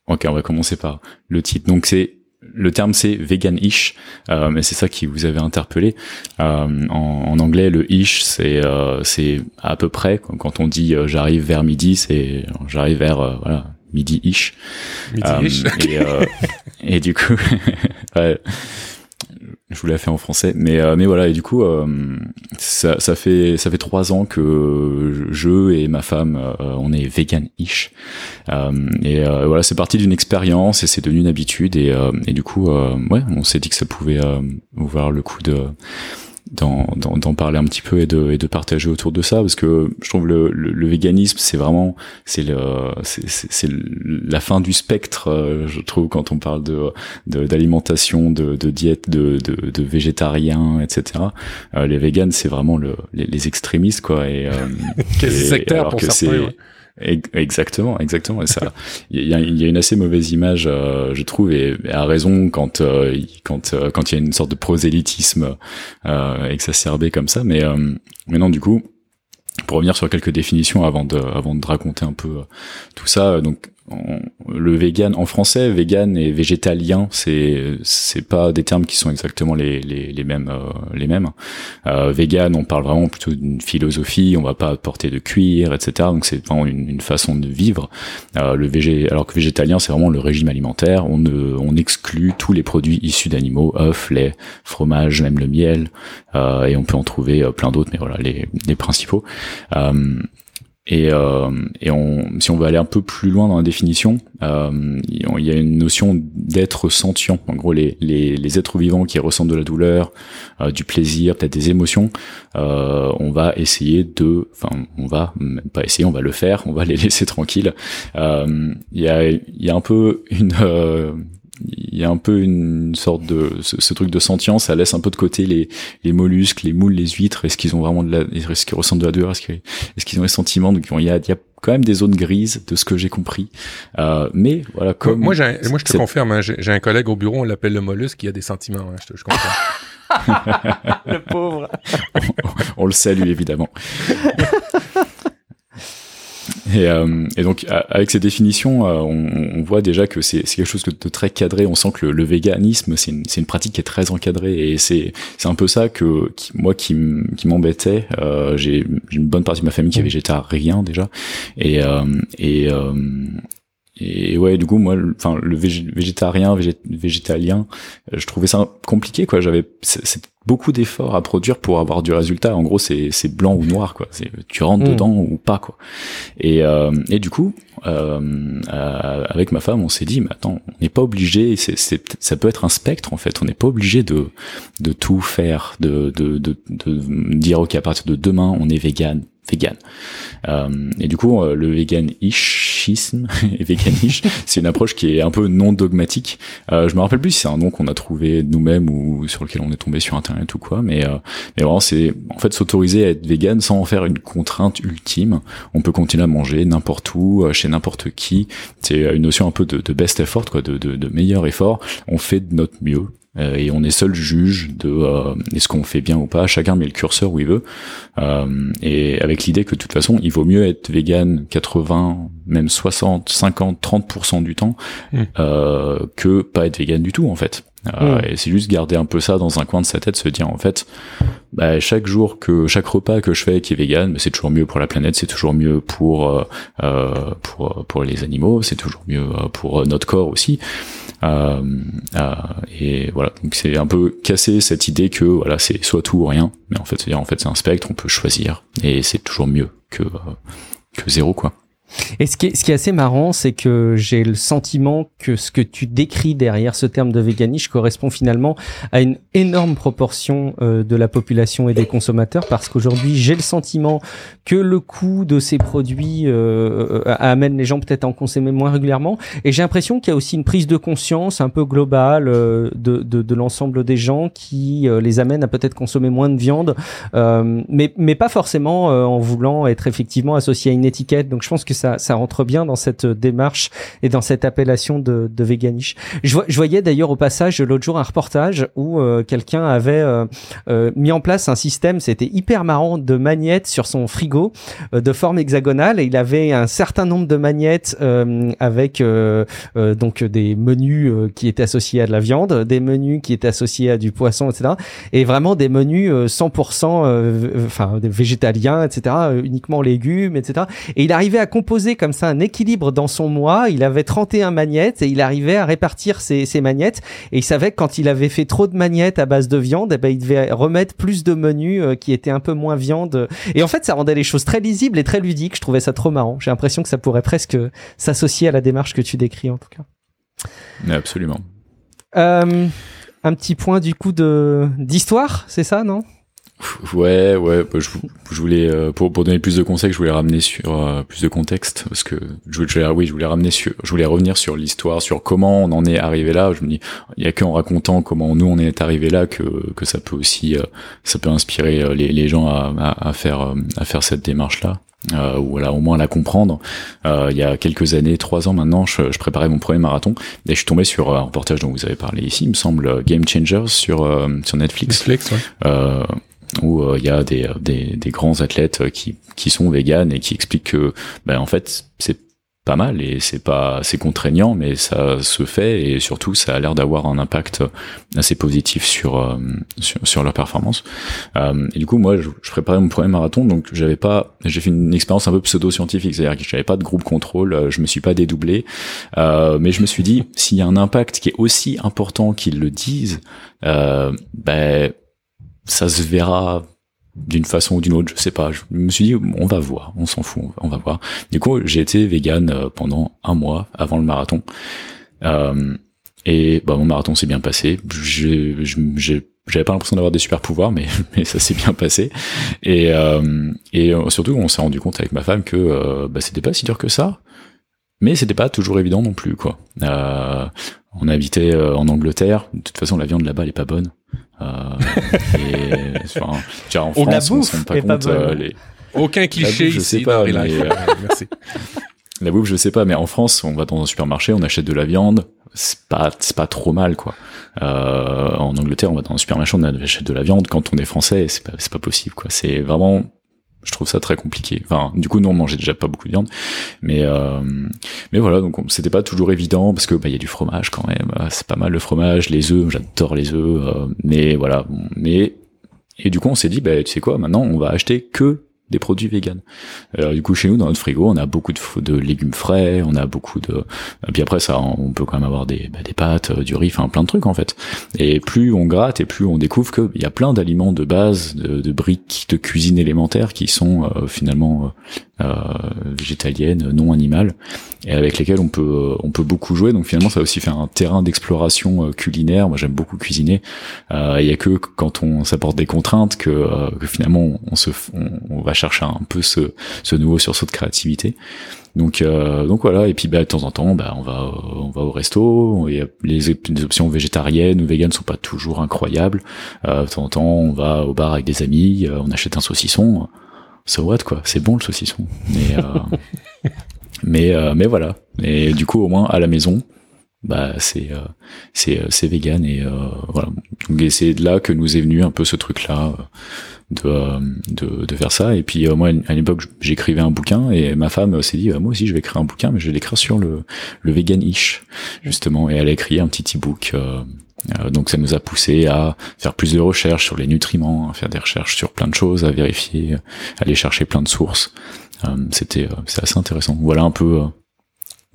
Ok, on va commencer par le titre. Donc c'est le terme c'est vegan-ish, euh, mais c'est ça qui vous avait interpellé. Euh, en, anglais, le ish, c'est euh, c'est à peu près quand on dit j'arrive vers midi, c'est j'arrive vers voilà midi-ish. Midi-ish. Et, et, du coup, [LAUGHS] ouais, je vous l'ai fait en français, mais euh, mais voilà et du coup euh, ça, ça fait ça fait trois ans que je et ma femme euh, on est vegan-ish. Et voilà c'est parti d'une expérience et c'est devenu une habitude et et du coup ouais on s'est dit que ça pouvait ouvrir le coup de d'en parler un petit peu et de, et de partager autour de ça parce que je trouve le, le, véganisme c'est vraiment c'est le c'est la fin du spectre euh, je trouve quand on parle de d'alimentation de, de, diète de, de, de végétarien etc euh, les véganes c'est vraiment le, les, les, extrémistes quoi et, euh, [LAUGHS] sectaire pour certains Exactement, exactement. Et ça, il y a, une assez mauvaise image, euh, je trouve, et, à raison quand euh, quand euh, quand il y a une sorte de prosélytisme exacerbé comme ça. Mais mais non, du coup, pour revenir sur quelques définitions avant de avant de raconter un peu tout ça, donc le vegan en français, vegan et végétalien, c'est c'est pas des termes qui sont exactement les les, les mêmes euh, les mêmes. Euh, vegan, on parle vraiment plutôt d'une philosophie, on va pas porter de cuir, etc. Donc c'est vraiment une, une, façon de vivre. Euh, le végé, alors que végétalien, c'est vraiment le régime alimentaire. On ne, on exclut tous les produits issus d'animaux, œufs, lait, fromage, même le miel, euh, et on peut en trouver euh, plein d'autres, mais voilà les les principaux. Et, euh, et on, si on veut aller un peu plus loin dans la définition, euh, il y a une notion d'être sentient. En gros, les, les, les, êtres vivants qui ressentent de la douleur, euh, du plaisir, peut-être des émotions, euh, on va essayer de, enfin, on va pas essayer, on va le faire, on va les [LAUGHS] laisser tranquilles. Euh, il y, a, y a un peu une il y a un peu une sorte de ce, truc de sentience, ça laisse un peu de côté les, les mollusques, les moules, les huîtres. Est-ce qu'ils ont vraiment de la, est-ce qu'ils ressentent de la douleur, est-ce qu'ils, ont des sentiments? Donc il y a, il y a quand même des zones grises de ce que j'ai compris. Euh, mais voilà, comme moi, j'ai, moi je te confirme, hein, j'ai, un collègue au bureau, on l'appelle le mollusque, qui a des sentiments. Hein, je, te, je [LAUGHS] le pauvre. on, on le salue évidemment. [LAUGHS] Et, euh, et, donc avec ces définitions, euh, on, on, voit déjà que c'est quelque chose de très cadré. On sent que le, le véganisme, c'est une, une, pratique qui est très encadrée, et c'est un peu ça que qui, moi qui m'embêtait. Euh, J'ai une bonne partie de ma famille qui est végétarien déjà, et euh, et et ouais, du coup, moi, enfin, le végétarien, végétalien, je trouvais ça compliqué, quoi. J'avais beaucoup d'efforts à produire pour avoir du résultat. En gros, c'est c'est blanc ou noir, quoi. C'est tu rentres mm. dedans ou pas, quoi. Et euh, et du coup, euh, euh, avec ma femme, on s'est dit, mais attends, on n'est pas obligé. C'est c'est ça peut être un spectre, en fait. On n'est pas obligé de de tout faire, de de de, de dire ok, à partir de demain, on est vegan vegan. Euh, et du coup, euh, le veganisme et [LAUGHS] veganish, c'est une approche qui est un peu non dogmatique. Euh, je me rappelle plus si c'est un nom qu'on a trouvé nous-mêmes ou sur lequel on est tombé sur internet ou quoi, mais euh, mais vraiment c'est en fait s'autoriser à être vegan sans en faire une contrainte ultime. On peut continuer à manger n'importe où, euh, chez n'importe qui. C'est une notion un peu de, de best effort, quoi, de, de, de meilleur effort. On fait de notre mieux euh, et on est seul juge de euh, est-ce qu'on fait bien ou pas. Chacun met le curseur où il veut, euh, et avec l'idée que de toute façon, il vaut mieux être vegan 80, même 60, 50, 30% du temps mmh. que pas être vegan du tout en fait. Mmh. Et c'est juste garder un peu ça dans un coin de sa tête, se dire en fait, bah, chaque jour que chaque repas que je fais qui est vegan, bah, c'est toujours mieux pour la planète, c'est toujours mieux pour euh, pour pour les animaux, c'est toujours mieux pour notre corps aussi. Euh, euh, et voilà, donc c'est un peu casser cette idée que voilà c'est soit tout ou rien, mais en fait c'est en fait c'est un spectre, on peut choisir. Et c'est toujours mieux que euh, que zéro quoi. Et ce qui est, ce qui est assez marrant, c'est que j'ai le sentiment que ce que tu décris derrière ce terme de véganisme correspond finalement à une énorme proportion euh, de la population et des consommateurs, parce qu'aujourd'hui, j'ai le sentiment que le coût de ces produits euh, euh amène les gens peut-être à en consommer moins régulièrement, et j'ai l'impression qu'il y a aussi une prise de conscience un peu globale de, de, de l'ensemble des gens qui les amène à peut-être consommer moins de viande, mais, mais pas forcément en voulant être effectivement associé à une étiquette. Donc je pense que ça, ça rentre bien dans cette démarche et dans cette appellation de, de véganiche. Je, je voyais d'ailleurs au passage l'autre jour un reportage où euh, quelqu'un avait euh, euh, mis en place un système, c'était hyper marrant, de magnettes sur son frigo de forme hexagonale et il avait un certain nombre de magnettes avec donc des menus qui étaient associés à de la viande, des menus qui étaient associés à du poisson, etc. Et vraiment des menus 100% enfin végétaliens, etc. uniquement légumes, etc. Et il arrivait à composer comme ça un équilibre dans son mois. Il avait 31 magnettes et il arrivait à répartir ses, ses magnettes. Et il savait que quand il avait fait trop de magnettes à base de viande, eh ben, il devait remettre plus de menus euh, qui étaient un peu moins viande. Et en fait, ça rendait les choses très lisibles et très ludiques. Je trouvais ça trop marrant. J'ai l'impression que ça pourrait presque s'associer à la démarche que tu décris en tout cas. Absolument. Euh, un petit point du coup de d'histoire, c'est ça, non? Ouais, ouais, bah, je, je, voulais euh, pour, pour donner plus de conseils, je voulais ramener sur euh, plus de contexte parce que je, je, oui, je voulais ramener sur, je voulais revenir sur l'histoire, sur comment on en est arrivé là. Je me dis, il y a qu'en racontant comment nous on est arrivé là que que ça peut aussi, euh, ça peut inspirer les, les gens à, à, à faire à faire cette démarche là. Euh, ou voilà au moins la comprendre. Euh, il y a quelques années, trois ans maintenant, je, je, préparais mon premier marathon et je suis tombé sur un reportage dont vous avez parlé ici, il me semble Game Changers sur sur Netflix. Netflix ouais où euh, il y a des, des, des, grands athlètes qui, qui sont véganes et qui expliquent que ben, en fait c'est pas mal et c'est pas c'est contraignant mais ça se fait et surtout ça a l'air d'avoir un impact assez positif sur euh, sur, leur performance. Euh, et du coup moi je, préparais mon premier marathon donc j'avais pas j'ai fait une expérience un peu pseudo scientifique c'est-à-dire que j'avais pas de groupe contrôle euh, je me suis pas dédoublé mais je me suis dit s'il y a un impact qui est aussi important qu'ils le disent ben ça se verra d'une façon ou d'une autre, je sais pas. Je me suis dit, on va voir, on s'en fout, on va voir. Du coup, j'ai été vegan euh, pendant un mois avant le marathon. Euh, et bah, mon marathon s'est bien passé. J'avais pas l'impression d'avoir des super pouvoirs, mais, [LAUGHS] ça s'est bien passé. Et, euh, et surtout, on s'est rendu compte avec ma femme que euh, bah, c'était pas si dur que ça. Mais c'était pas toujours évident non plus, quoi. Euh, on habitait euh, en Angleterre. De toute façon, la viande là-bas, elle est pas bonne. Euh, et, [LAUGHS] enfin, en France, la on se rend pas compte. Euh, les... Aucun cliché je sais pas, mais, euh, Merci. [LAUGHS] La bouffe, je sais pas, mais en France, on va dans un supermarché, on achète de la viande, c'est pas, c'est pas trop mal, quoi. Euh, en Angleterre, on va dans un supermarché, on achète de la viande. Quand on est français, c'est pas, c'est pas possible, quoi. C'est vraiment je trouve ça très compliqué. Enfin, du coup, nous on mangeait déjà pas beaucoup de viande, mais euh, mais voilà, donc c'était pas toujours évident parce que bah il y a du fromage quand même. Euh, c'est pas mal le fromage, les œufs, j'adore les œufs, euh, mais voilà, mais et du coup on s'est dit bah tu sais quoi, maintenant on va acheter que des produits véganes. Alors du coup chez nous dans notre frigo on a beaucoup de, de légumes frais, on a beaucoup de et puis après ça on peut quand même avoir des, bah, des pâtes, euh, du riz, enfin plein de trucs en fait. Et plus on gratte et plus on découvre qu'il y a plein d'aliments de base, de, de, briques de cuisine élémentaire qui sont euh, finalement euh, végétaliennes, non animales, et avec lesquelles on peut on peut beaucoup jouer. Donc finalement ça a aussi fait un terrain d'exploration culinaire. Moi j'aime beaucoup cuisiner. Il y a que quand on s'apporte des contraintes que, que finalement on se on, va chercher un peu ce, ce nouveau sursaut de créativité. Donc, euh, donc voilà. Et puis, bah, de temps en temps, bah, on va, on va au resto. les, les options végétariennes ou véganes sont pas toujours incroyables. Euh, de temps en temps, on va au bar avec des amis, euh, on achète un saucisson. So what, quoi. C'est bon le saucisson. Mais, euh, [LAUGHS] mais, euh, mais voilà. Et du coup, au moins à la maison, bah c'est c'est c'est vegan et voilà. Donc c'est de là que nous est venu un peu ce truc là de, de, de, faire ça. Et puis euh, moi, à l'époque, j'écrivais un bouquin et ma femme s'est dit, euh, moi aussi, je vais écrire un bouquin, mais je vais l'écrire sur le, le vegan-ish, justement. Et elle a écrit un petit e-book. Euh, donc ça nous a poussé à faire plus de recherches sur les nutriments, à faire des recherches sur plein de choses, à vérifier, aller chercher plein de sources. C'était c'est assez intéressant. Voilà un peu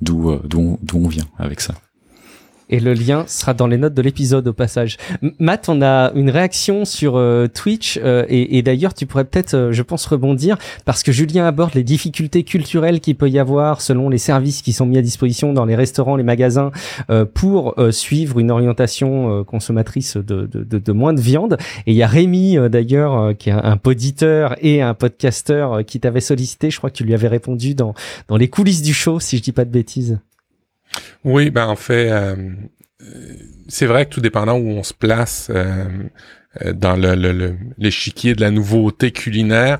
d'où d'où on vient avec ça et le lien sera dans les notes de l'épisode au passage. Matt, on a une réaction sur euh, Twitch euh, et, d'ailleurs tu pourrais peut-être, euh, je pense, rebondir parce que Julien aborde les difficultés culturelles qu'il peut y avoir selon les services qui sont mis à disposition dans les restaurants, les magasins pour suivre une orientation consommatrice de, de, de, de, moins de viande. Et il y a Rémi d'ailleurs qui est un poditeur et un podcasteur qui t'avait sollicité. Je crois que tu lui avais répondu dans dans les coulisses du show, si je dis pas de bêtises. Oui, ben en fait, euh, c'est vrai que tout dépendant où on se place euh, euh, dans le, l'échiquier de la nouveauté culinaire,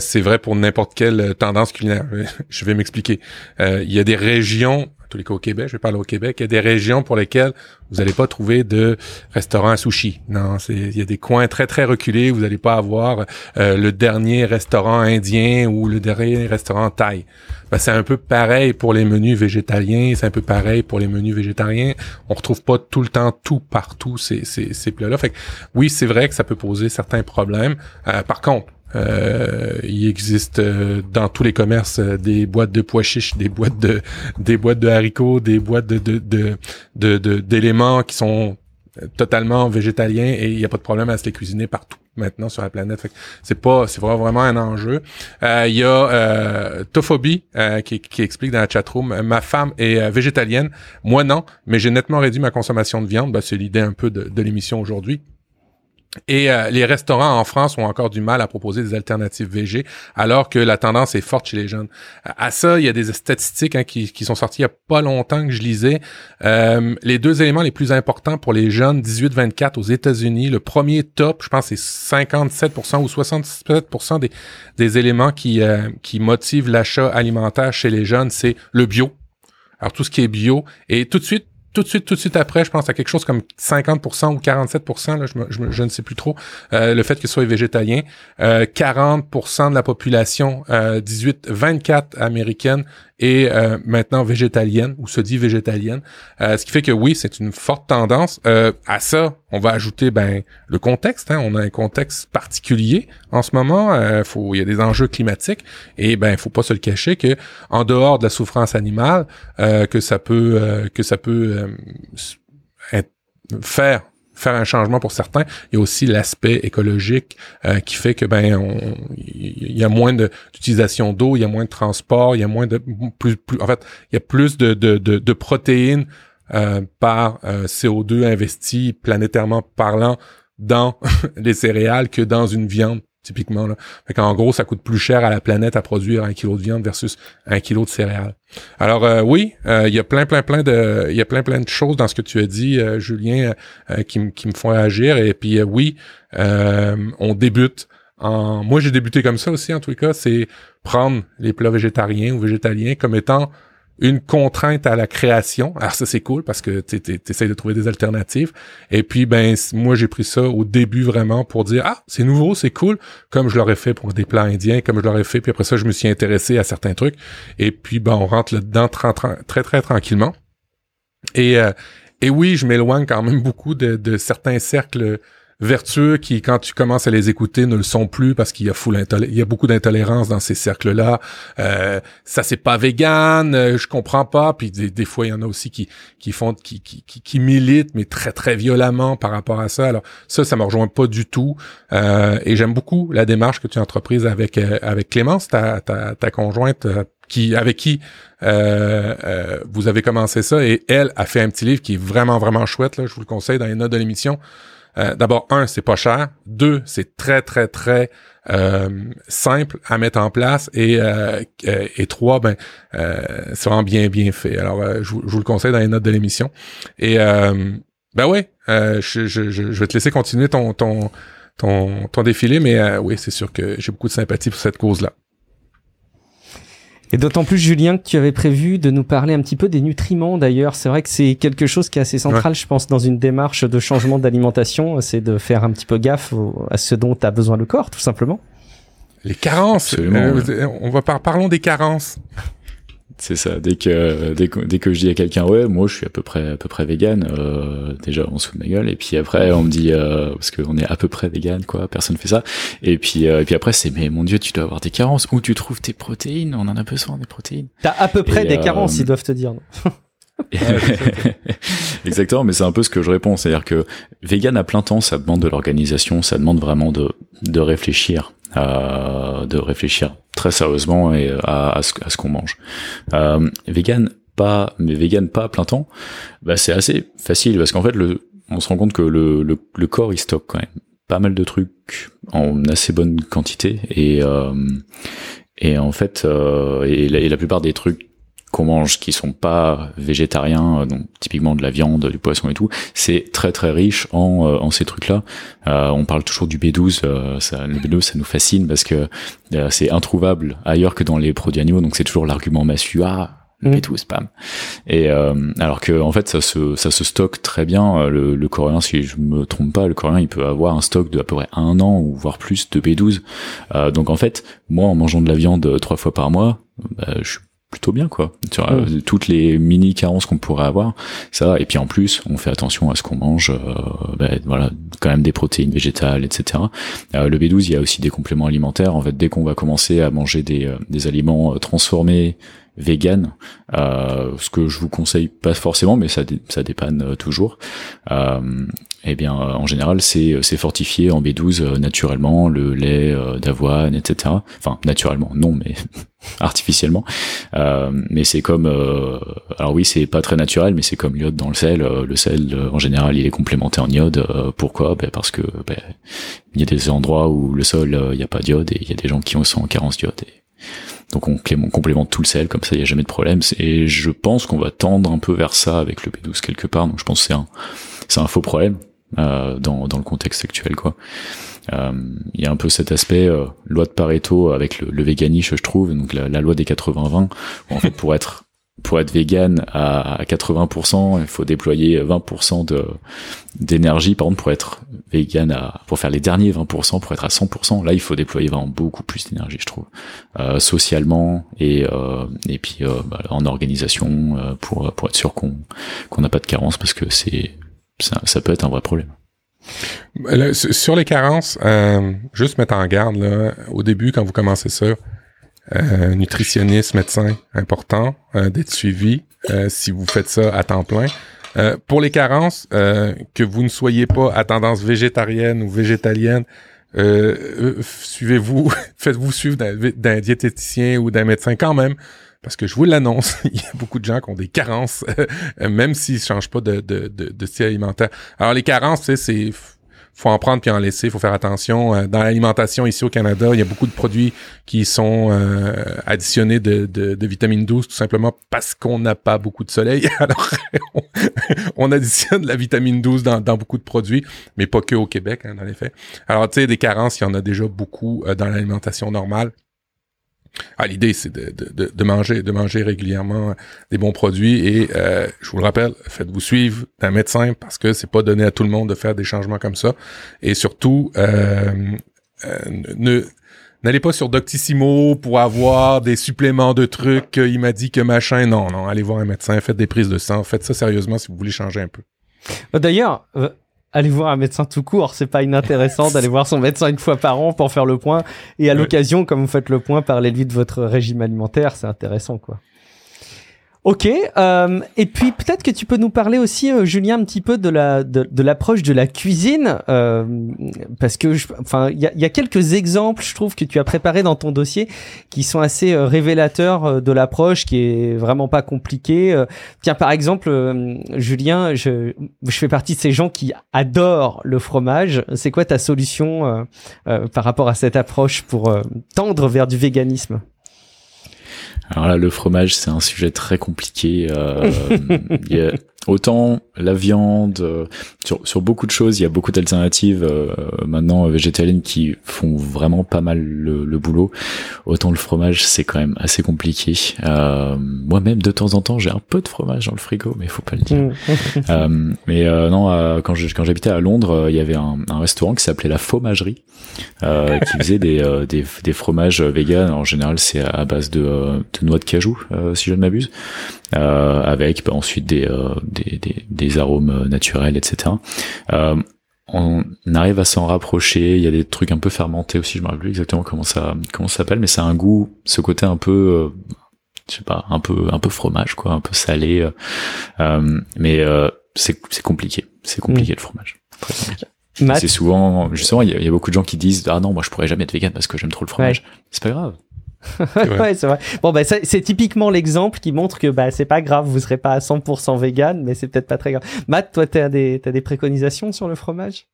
c'est vrai pour n'importe quelle tendance culinaire. [LAUGHS] Je vais m'expliquer. Il y a des régions tous les cas au Québec, je vais parler au Québec, il y a des régions pour lesquelles vous n'allez pas trouver de restaurant à sushi. Non, c'est il y a des coins très très reculés, vous n'allez pas avoir euh, le dernier restaurant indien ou le dernier restaurant thaï. Ben, c'est un peu pareil pour les menus végétaliens, c'est un peu pareil pour les menus végétariens. On retrouve pas tout le temps tout partout ces ces, ces plats-là. Fait que, oui, c'est vrai que ça peut poser certains problèmes. Euh, par contre, euh, il existe euh, dans tous les commerces euh, des boîtes de pois chiches, des boîtes de [LAUGHS] des boîtes de haricots, des boîtes de de de d'éléments qui sont totalement végétaliens et il n'y a pas de problème à se les cuisiner partout maintenant sur la planète. C'est pas c'est vraiment un enjeu. Il y a Tophobie qui, qui explique dans la chatroom ma femme est végétalienne, moi non, mais j'ai nettement réduit ma consommation de viande. Ben, c'est l'idée un peu de, de l'émission aujourd'hui. Et euh, les restaurants en France ont encore du mal à proposer des alternatives VG, alors que la tendance est forte chez les jeunes. À ça, il y a des statistiques hein, qui, sont sorties il y a pas longtemps que je lisais. Euh, les deux éléments les plus importants pour les jeunes 18-24 aux États-Unis, le premier top, je pense, c'est 57% ou 67% des, des éléments qui, euh, qui motivent l'achat alimentaire chez les jeunes, c'est le bio. Alors tout ce qui est bio. Et tout de suite, tout de suite, tout de suite après, je pense à quelque chose comme 50% ou 47%, là, je, je, ne sais plus trop, euh, le fait que ce soit végétalien. Euh, 40% de la population, euh, 18, 24 américaines et euh, maintenant végétalienne ou se dit végétalienne. Euh, ce qui fait que oui, c'est une forte tendance. Euh, à ça, on va ajouter ben le contexte. Hein. On a un contexte particulier en ce moment. Il y a des enjeux climatiques et ben faut pas se le cacher que en dehors de la souffrance animale, que ça peut que ça peut être, faire faire un changement pour certains. Il y a aussi l'aspect écologique euh, qui fait que ben il y a moins d'utilisation d'eau, il y a moins de transport, il y a moins de plus, plus en fait il y a plus de, de, de, de protéines euh, par euh, CO2 investi planétairement parlant dans [LAUGHS] les céréales que dans une viande typiquement. Là. Fait qu'en gros, ça coûte plus cher à la planète à produire un kilo de viande versus un kilo de céréales. Alors euh, oui, euh, il y a plein, plein, plein de, il y a plein, plein de choses dans ce que tu as dit, euh, Julien, qui, qui me font réagir. Et puis oui, on débute. En... Moi, j'ai débuté comme ça aussi, en tout cas, c'est prendre les plats végétariens ou végétaliens comme étant une contrainte à la création. Alors ça c'est cool parce que tu essaies de trouver des alternatives. Et puis ben moi j'ai pris ça au début vraiment pour dire ah c'est nouveau c'est cool comme je l'aurais fait pour des plats indiens comme je l'aurais fait puis après ça je me suis intéressé à certains trucs et puis ben on rentre là-dedans très, très très tranquillement. Et euh, et oui je m'éloigne quand même beaucoup de certains cercles vertueux qui, quand tu commences à les écouter, ne le sont plus parce qu'il y a il y a beaucoup d'intolérance dans ces cercles-là. Euh, ça c'est pas vegan, euh, je comprends pas. Puis des, fois il y en a aussi qui qui font qui, qui, qui, militent mais très très violemment par rapport à ça. Alors ça, ça me rejoint pas du tout. Euh, et j'aime beaucoup la démarche que tu as entreprise avec euh, avec Clémence, ta ta, ta conjointe. qui avec qui vous avez commencé ça et elle a fait un petit livre qui est vraiment vraiment chouette là, je vous le conseille dans les notes de l'émission euh, d'abord, un, c'est pas cher. Deux, c'est très, très, très euh, simple à mettre en place. Et, euh, et trois, ben, c'est vraiment bien, bien fait. Alors, je, vous le conseille dans les notes de l'émission. Et ben ouais, je, je, vais te laisser continuer ton, ton, ton, ton défilé, mais oui, c'est sûr que j'ai beaucoup de sympathie pour cette cause-là. Et d'autant plus, Julien, que tu avais prévu de nous parler un petit peu des nutriments d'ailleurs. C'est vrai que c'est quelque chose qui est assez central, je pense, dans une démarche de changement d'alimentation. C'est de faire un petit peu gaffe à ce dont a besoin le corps, tout simplement. Les carences. Euh, on va par parlons des carences. C'est ça. Dès que, dès que dès que je dis à quelqu'un ouais, moi je suis à peu près à peu près vegan, euh, déjà on se fout de ma gueule. Et puis après on me dit euh, parce qu'on est à peu près vegan quoi, personne fait ça. Et puis euh, et puis après c'est mais mon dieu tu dois avoir des carences. Où tu trouves tes protéines? On en a besoin des protéines. T'as à peu près des carences, ils doivent te dire. Non? [LAUGHS] Exactement, mais c'est un peu ce que je réponds, c'est-à-dire que vegan à plein temps, ça demande de l'organisation, ça demande vraiment de de réfléchir euh, de réfléchir très sérieusement et à, ce, qu'on mange. Euh, vegan pas, mais vegan pas à plein temps, bah c'est assez facile parce qu'en fait on se rend compte que le, corps il stocke quand même pas mal de trucs en assez bonne quantité et euh, en fait euh, et la plupart des trucs qu'on mange qui sont pas végétariens, euh, donc typiquement de la viande, du poisson et tout, c'est très très riche en, euh, en ces trucs-là. Euh, on parle toujours du B12, euh, ça, le B12 ça nous fascine parce que c'est introuvable ailleurs que dans les produits animaux, donc c'est toujours l'argument massu, ah le B12 spam. Et alors que en fait ça se ça se stocke très bien. Le, le coréen, si je me trompe pas, le coréen il peut avoir un stock de à peu près un an ou voire plus de B12. donc en fait, moi en mangeant de la viande trois fois par mois, bah, je suis plutôt bien quoi mm. toutes les mini carences qu'on pourrait avoir ça et puis en plus on fait attention à ce qu'on mange euh, ben, voilà quand même des protéines végétales etc euh, le B12 il y a aussi des compléments alimentaires en fait dès qu'on va commencer à manger des, euh, des aliments transformés vegan, euh, ce que je vous conseille pas forcément, mais ça, ça dépanne euh, toujours. Euh, eh bien, en général, c'est c'est fortifié en B12 euh, naturellement, le lait d'avoine, etc. Enfin, naturellement, non, mais [LAUGHS] artificiellement. mais c'est comme, alors oui, c'est pas très naturel, mais c'est comme l'iode dans le sel. le sel, en général, il est complémenté en iode. pourquoi? Ben Parce que ben, il y a des endroits où le sol, il n'y a pas d'iode et il y a des gens qui ont sont en carence d'iode. Donc on, complémente tout le sel, comme ça il n'y a jamais de problème. Et je pense qu'on va tendre un peu vers ça avec le B12 quelque part. Donc je pense que c'est un, c'est un faux problème euh, dans, dans le contexte actuel, quoi. Euh, il y a un peu cet aspect euh, loi de Pareto avec le, le véganisme, je trouve, donc la, loi des 80-20. En fait, pour être pour être vegan à 80%, il faut déployer 20% de d'énergie, par exemple, pour être vegan à, pour faire les derniers 20%, pour être à 100%. Là, il faut déployer vraiment beaucoup plus d'énergie, je trouve, euh, socialement et euh, et puis bah, en organisation pour pour être sûr qu'on qu'on n'a pas de carence parce que c'est ça, ça peut être un vrai problème. Sur les carences, euh, juste mettre en garde là, au début quand vous commencez ça, euh, nutritionniste, médecin, important euh, d'être suivi euh, si vous faites ça à temps plein. Euh, pour les carences, que vous ne soyez pas à tendance végétarienne ou végétalienne, suivez-vous, [LAUGHS] faites-vous suivre d'un diététicien ou d'un médecin quand même, parce que je vous l'annonce, [LAUGHS] il y a beaucoup de gens qui ont des carences, même s'ils ne changent pas de, de, de, de, style alimentaire. Alors les carences, c'est faut en prendre puis en laisser, faut faire attention. Euh, dans l'alimentation ici au Canada, il y a beaucoup de produits qui sont euh, additionnés de, de, de, vitamine 12 tout simplement parce qu'on n'a pas beaucoup de soleil. [LAUGHS] Alors on, additionne la vitamine 12 dans, dans, beaucoup de produits, mais pas que au Québec, hein, dans les faits. Alors tu sais, des carences, il y en a déjà beaucoup euh, dans l'alimentation normale. Ah, l'idée, c'est de, manger, régulièrement des bons produits et euh, je vous le rappelle, faites-vous suivre d'un médecin parce que c'est pas donné à tout le monde de faire des changements comme ça. Et surtout, euh, euh, ne n'allez pas sur Doctissimo pour avoir des suppléments de trucs. Il m'a dit que machin. Non, non, allez voir un médecin, faites des prises de sang, faites ça sérieusement si vous voulez changer un peu. D'ailleurs, aller voir un médecin tout court. C'est pas inintéressant [LAUGHS] d'aller voir son médecin une fois par an pour faire le point. Et à l'occasion, comme vous faites le point, parlez-lui de votre régime alimentaire. C'est intéressant, quoi. Ok, euh, et puis peut-être que tu peux nous parler aussi, euh, Julien, un petit peu de la de, de l'approche de la cuisine, euh, parce que, enfin, il y a, y a, quelques exemples, je trouve, que tu as préparé dans ton dossier, qui sont assez euh, révélateurs euh, de l'approche, qui est vraiment pas compliquée. tiens, par exemple, Julien, je, je fais partie de ces gens qui adorent le fromage. C'est quoi ta solution par rapport à cette approche pour tendre vers du véganisme? Alors là, le fromage, c'est un sujet très compliqué. Euh, [LAUGHS] autant la viande, euh, sur, sur beaucoup de choses, il y a beaucoup d'alternatives euh, maintenant végétaliennes qui font vraiment pas mal le, le boulot. Autant le fromage, c'est quand même assez compliqué. Euh, Moi-même, de temps en temps, j'ai un peu de fromage dans le frigo, mais il faut pas le dire. Mm. [LAUGHS] euh, mais euh, non, quand quand j'habitais à Londres, il y avait un, un restaurant qui s'appelait la Fromagerie, qui faisait des, des, des fromages véganes. En général, c'est à base de, de noix de cajou, si je ne m'abuse, avec bah, ensuite des des, des, arômes euh, naturels, etc. Euh, on arrive à s'en rapprocher. Il y a des trucs un peu fermentés aussi. Je me rappelle plus exactement comment ça comment ça s'appelle, mais c'est un goût, ce côté un peu, euh, je sais pas, un peu un peu fromage quoi, un peu salé. mais c'est c'est compliqué. C'est compliqué mm. le fromage. C'est souvent, justement, il y, a beaucoup de gens qui disent ah non, moi je pourrais jamais être vegan parce que j'aime trop le fromage. C'est pas grave. [LAUGHS] ouais, c'est vrai. Bon, bah, c'est typiquement l'exemple qui montre que bah, c'est pas grave, vous serez pas à 100% vegan, mais c'est peut-être pas très grave. Matt, toi, t'as des, as des préconisations sur le fromage?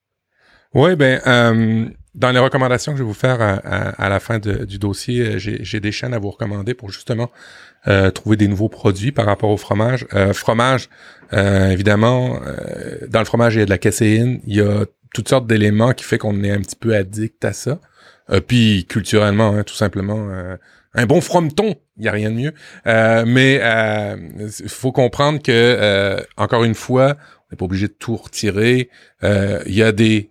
Oui, ben, euh, dans les recommandations que je vais vous faire à, la fin du dossier, euh, j'ai des chaînes à vous recommander pour justement euh, trouver des nouveaux produits par rapport au fromage. fromage, évidemment, dans le fromage, il y a de la caséine, il y a toutes sortes d'éléments qui fait qu'on est un petit peu addict à ça. Euh, puis culturellement, hein, tout simplement, euh, un bon frometon, il y a rien de mieux. Euh, mais il faut comprendre que encore une fois, on n'est pas obligé de tout retirer. Il y a des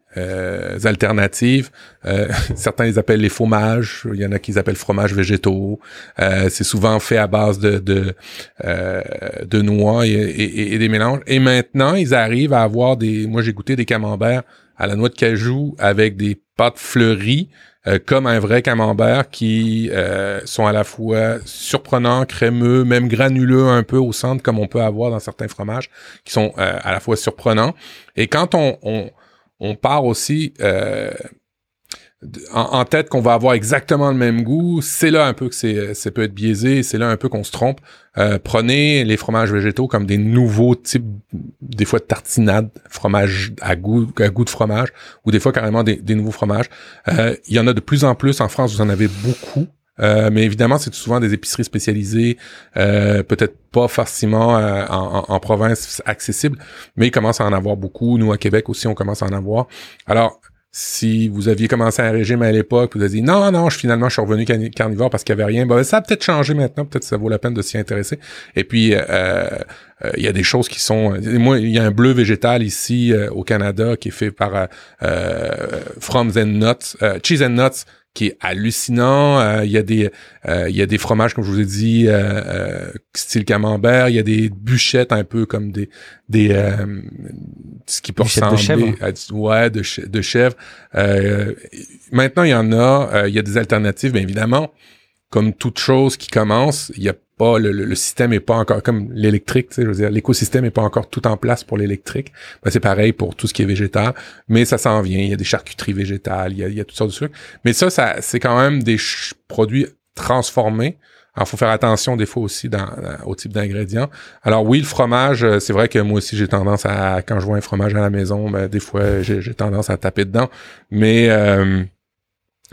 alternatives. [LAUGHS] certains les appellent les fromages. Il y en a qui les appellent fromages végétaux. c'est souvent fait à base de noix et, des mélanges. Et maintenant, ils arrivent à avoir des. Moi, j'ai goûté des camemberts à la noix de cajou avec des pâtes fleuries euh, comme un vrai camembert qui euh, sont à la fois surprenants, crémeux, même granuleux un peu au centre comme on peut avoir dans certains fromages qui sont euh, à la fois surprenants. Et quand on, on, on part aussi en, tête qu'on va avoir exactement le même goût, c'est là un peu que c'est, ça peut être biaisé, c'est là un peu qu'on se trompe. Euh, prenez les fromages végétaux comme des nouveaux types, des fois de tartinades, fromage à goût, à goût de fromage, ou des fois carrément des, nouveaux fromages. Euh, il y en a de plus en plus en France, vous en avez beaucoup. Euh, mais évidemment, c'est souvent des épiceries spécialisées, peut-être pas forcément en, province accessible, mais il commence à en avoir beaucoup. Nous, à Québec aussi, on commence à en avoir. Alors, si vous aviez commencé un régime à l'époque, vous avez dit non, non, je, finalement, je suis revenu carnivore parce qu'il y avait rien. Ben, ça a peut-être changé maintenant, peut-être ça vaut la peine de s'y intéresser. Et puis, euh, euh, il y a des choses qui sont... Moi, il y a un bleu végétal ici au Canada qui est fait par From and Nuts, Cheese and Nuts, qui est hallucinant. Euh, il y a des euh, il y a des fromages comme je vous ai dit euh, style camembert. Il y a des bûchettes un peu comme des des ce qui peut ressembler de chèvre. à ouais de, de chèvre. maintenant il y en a. il y a des alternatives, bien évidemment. Comme toute chose qui commence, il y a pas le, le, système est pas encore comme l'électrique, tu sais, je veux dire, l'écosystème est pas encore tout en place pour l'électrique. Ben, c'est pareil pour tout ce qui est végétal, mais ça s'en vient. Il y a des charcuteries végétales, il y a, il y a toutes sortes de trucs. Mais ça, ça c'est quand même des produits transformés. Alors, faut faire attention des fois aussi dans, au type d'ingrédients. Alors oui, le fromage, euh, c'est vrai que moi aussi j'ai tendance à, quand je vois un fromage à la maison, ben, des fois j'ai tendance à taper dedans. Mais euh,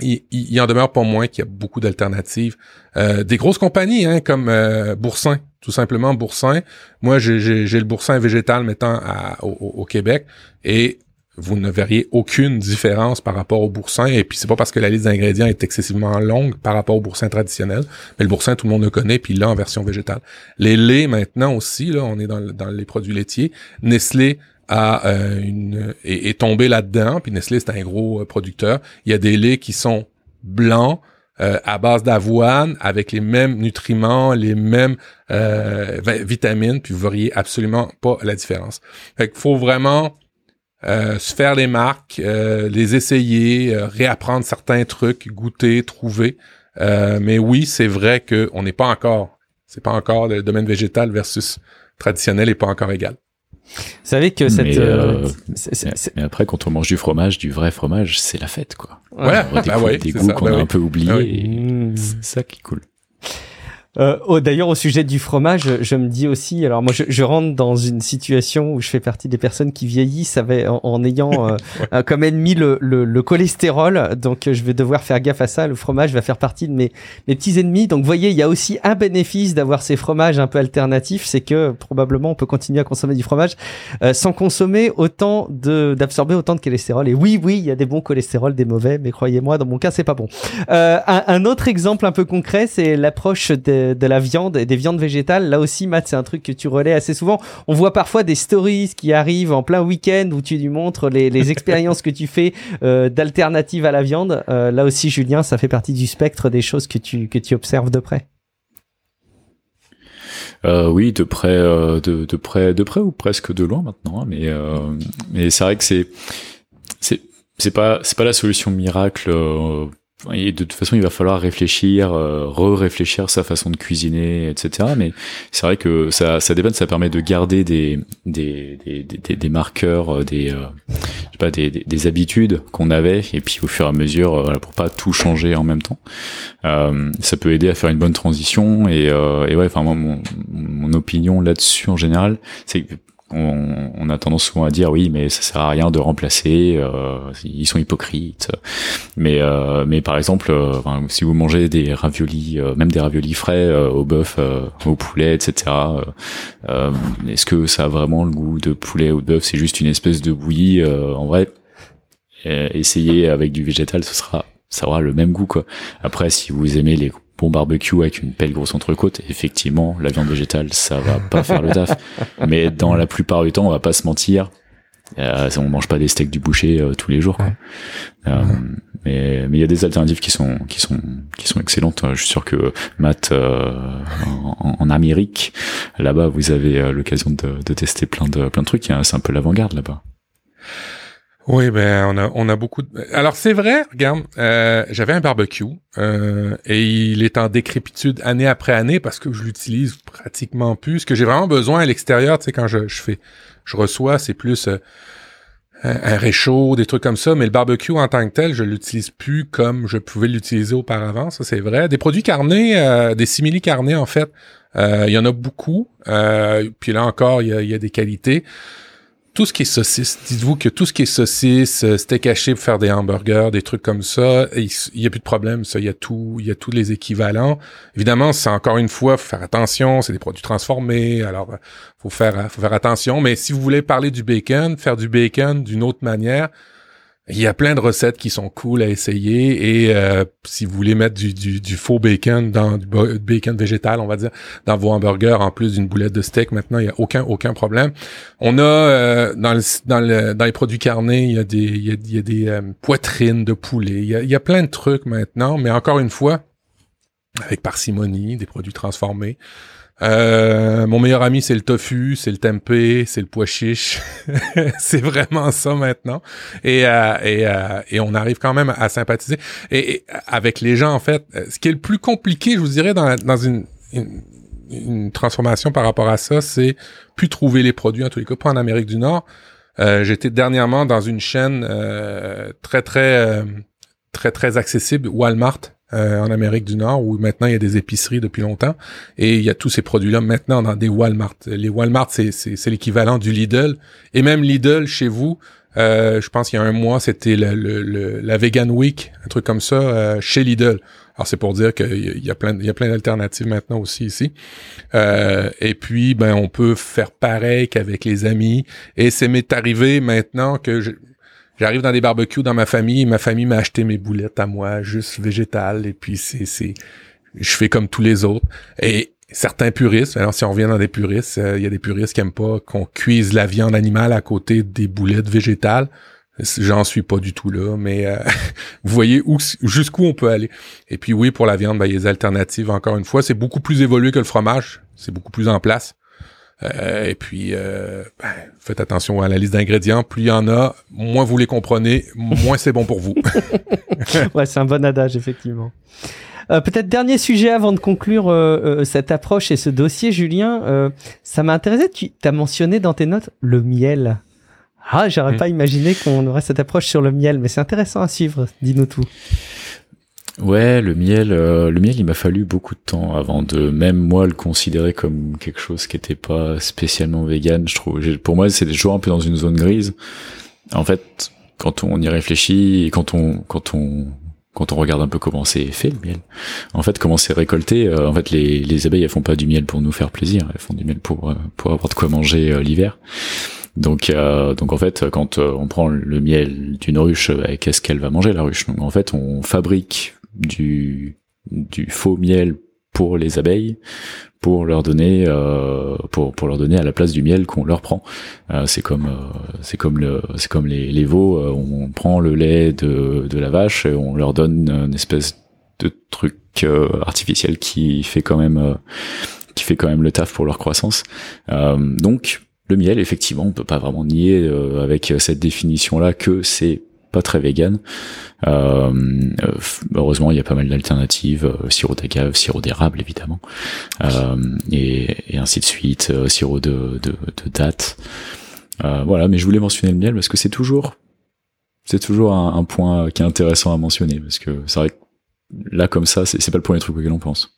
il, il, en demeure pas moins qu'il y a beaucoup d'alternatives. Euh, des grosses compagnies, hein, comme euh, Boursin, tout simplement Boursin. Moi, j'ai le Boursin végétal mettant au, au, Québec et vous ne verriez aucune différence par rapport au boursin. Et puis c'est pas parce que la liste d'ingrédients est excessivement longue par rapport au boursin traditionnel, mais le boursin tout le monde le connaît, puis là en version végétale. Les laits maintenant aussi, là, on est dans, dans les produits laitiers. Nestlé euh, une est, tombé là-dedans. Puis Nestlé c'est un gros euh, producteur. Il y a des laits qui sont blancs euh, à base d'avoine avec les mêmes nutriments, les mêmes vitamines. Puis vous verriez absolument pas la différence. Fait faut vraiment se faire les marques, les essayer, réapprendre certains trucs, goûter, trouver. mais oui, c'est vrai que on n'est pas encore, c'est pas encore le domaine végétal versus traditionnel est pas encore égal. Vous savez que cette. Mais, euh, mais, après, quand on mange du fromage, du vrai fromage, c'est la fête, quoi. Ouais, bah ouais, des goûts qu'on bah a un peu oubliés. Mmh. C'est ça qui est cool. Euh, oh, D'ailleurs, au sujet du fromage, je me dis aussi, alors moi, je, je, rentre dans une situation où je fais partie des personnes qui vieillissent avec, en, en ayant euh, [LAUGHS] euh, comme ennemi le, le, le, cholestérol, donc je vais devoir faire gaffe à ça. Le fromage va faire partie de mes, mes petits ennemis. Donc, vous voyez, il y a aussi un bénéfice d'avoir ces fromages un peu alternatifs, c'est que probablement on peut continuer à consommer du fromage euh, sans consommer autant de d'absorber autant de cholestérol. Et oui, oui, il y a des bons cholestérol, des mauvais, mais croyez-moi, dans mon cas, c'est pas bon. Un, un, autre exemple un peu concret, c'est l'approche des de, la viande et des viandes végétales. Là aussi, Matt, c'est un truc que tu relais assez souvent. On voit parfois des stories qui arrivent en plein week-end où tu lui montres les, [LAUGHS] expériences que tu fais euh, d'alternatives à la viande. Euh, là aussi, Julien, ça fait partie du spectre des choses que tu, que tu observes de près. Euh, oui, de près, de, de, près, de près ou presque de loin maintenant. Hein, mais mais c'est vrai que c'est c'est c'est pas c'est pas la solution miracle et de toute façon, il va falloir réfléchir, euh, re-réfléchir sa façon de cuisiner, etc. Mais c'est vrai que ça, ça dépend, ça permet de garder des des des, des, des marqueurs, euh, des euh, je sais pas, des, des, habitudes qu'on avait, et puis au fur et à mesure, euh, pour pas tout changer en même temps. Euh, ça peut aider à faire une bonne transition. Et, et ouais, enfin moi, mon, mon opinion là-dessus en général, c'est que on, a tendance souvent à dire oui, mais ça sert à rien de remplacer. Euh, ils sont hypocrites. Mais euh, mais par exemple, euh, si vous mangez des raviolis, même des raviolis frais au bœuf, au poulet, etc. Est-ce que ça a vraiment le goût de poulet ou de bœuf? C'est juste une espèce de bouillie. en vrai, essayez avec du végétal, ce sera ça aura le même goût quoi. Après, si vous aimez les bon barbecue avec une belle grosse entrecôte, effectivement, la viande végétale, ça va pas faire le taf. [LAUGHS] Mais dans la plupart du temps, on va pas se mentir, euh, on mange pas des steaks du boucher euh, tous les jours. Quoi. Euh, mais mais il y a des alternatives qui sont qui sont qui sont excellentes. Je suis sûr que Matt euh, en, en, Amérique, là-bas, vous avez l'occasion de, de, tester plein de plein de trucs. C'est un peu l'avant-garde là-bas. Oui, ben on a on a beaucoup. De... Alors c'est vrai, regarde, euh, j'avais un barbecue euh, et il est en décrépitude année après année parce que je l'utilise pratiquement plus. Ce que j'ai vraiment besoin à l'extérieur, tu sais, quand je, je fais, je reçois, c'est plus euh, un, réchaud, des trucs comme ça. Mais le barbecue en tant que tel, je l'utilise plus comme je pouvais l'utiliser auparavant. Ça c'est vrai. Des produits carnés, euh, des simili carnés en fait, euh, il y en a beaucoup. puis là encore, il y a, y a des qualités tout ce qui est saucisse, dites-vous que tout ce qui est saucisse, euh, steak haché pour faire des hamburgers, des trucs comme ça, il y a plus de problème, ça, il y a tout, il y a tous les équivalents. Évidemment, c'est encore une fois, faut faire attention, c'est des produits transformés, alors euh, faut faire faut faire attention, mais si vous voulez parler du bacon, faire du bacon d'une autre manière, il y a plein de recettes qui sont cool à essayer et euh, si vous voulez mettre du, du, du, faux bacon dans du bacon végétal, on va dire, dans vos hamburgers en plus d'une boulette de steak, maintenant il y a aucun aucun problème. On a euh, dans, le, dans, le, dans les produits carnés, il y a des il y a, des euh, poitrines de poulet, il y, a, il y a plein de trucs maintenant, mais encore une fois avec parcimonie, des produits transformés. Euh, mon meilleur ami, c'est le tofu, c'est le tempeh, c'est le pois chiche. [LAUGHS] c'est vraiment ça maintenant. Et, euh, et, euh, et, on arrive quand même à sympathiser. Et, avec les gens, en fait, ce qui est le plus compliqué, je vous dirais, dans, dans une, une, transformation par rapport à ça, c'est plus trouver les produits, en tous les cas, pas en Amérique du Nord. J'étais dernièrement dans une chaîne très, très, très, très accessible, Walmart, euh, en Amérique du Nord où maintenant il y a des épiceries depuis longtemps et il y a tous ces produits-là maintenant dans des Walmart. Les Walmart, c'est, l'équivalent du Lidl et même Lidl chez vous. Euh, je pense qu'il y a un mois, c'était le, la Vegan Week, un truc comme ça, euh, chez Lidl. Alors c'est pour dire qu'il y a plein, il y a plein d'alternatives maintenant aussi ici. Euh, et puis ben on peut faire pareil qu'avec les amis. Et c'est m'est arrivé maintenant que J'arrive dans des barbecues dans ma famille, ma famille m'a acheté mes boulettes à moi, juste végétales, et puis c'est, c'est, je fais comme tous les autres. Et certains puristes, alors si on revient dans des puristes, euh, il y a des puristes qui aiment pas qu'on cuise la viande animale à côté des boulettes végétales. J'en suis pas du tout là, mais euh, [LAUGHS] vous voyez où jusqu'où on peut aller. Et puis oui, pour la viande, ben, il y a des alternatives. Encore une fois, c'est beaucoup plus évolué que le fromage. C'est beaucoup plus en place. Euh, et puis, euh, ben, faites attention à la liste d'ingrédients. Plus il y en a, moins vous les comprenez, moins c'est bon pour vous. [LAUGHS] ouais, c'est un bon adage, effectivement. Euh, Peut-être dernier sujet avant de conclure euh, euh, cette approche et ce dossier, Julien. ça m'a intéressé. Tu as mentionné dans tes notes le miel. Ah, j'aurais mm. pas imaginé qu'on aurait cette approche sur le miel, mais c'est intéressant à suivre. Dis-nous tout. Ouais, le miel, euh, le miel, il m'a fallu beaucoup de temps avant de même moi le considérer comme quelque chose qui était pas spécialement vegan. Je trouve, pour moi, c'est toujours un peu dans une zone grise. En fait, quand on y réfléchit, quand on, quand on, quand on regarde un peu comment c'est fait le miel, en fait, comment c'est récolté, euh, en fait, les, les abeilles, elles font pas du miel pour nous faire plaisir, elles font du miel pour, euh, pour avoir de quoi manger l'hiver. Donc, euh, donc en fait, quand on prend le miel d'une ruche, qu'est-ce qu'elle va manger la ruche? Donc en fait, on fabrique du, du faux miel pour les abeilles pour leur donner euh, pour pour leur donner à la place du miel qu'on leur prend. Euh, c'est comme euh, c'est comme le c'est comme les, les veaux euh, on prend le lait de de la vache et on leur donne une espèce de truc euh, artificiel qui fait quand même qui fait quand même le taf pour leur croissance. Donc le miel effectivement on peut pas vraiment nier avec cette définition là que c'est pas très vegan. Euh, euh, heureusement, il y a pas mal d'alternatives, euh, sirop d'agave, sirop d'érable évidemment, et, ainsi de suite, sirop de, de, de date. voilà, mais je voulais mentionner le miel parce que c'est toujours, c'est toujours un, point qui est intéressant à mentionner parce que c'est vrai que là comme ça, c'est pas le premier truc auquel on pense.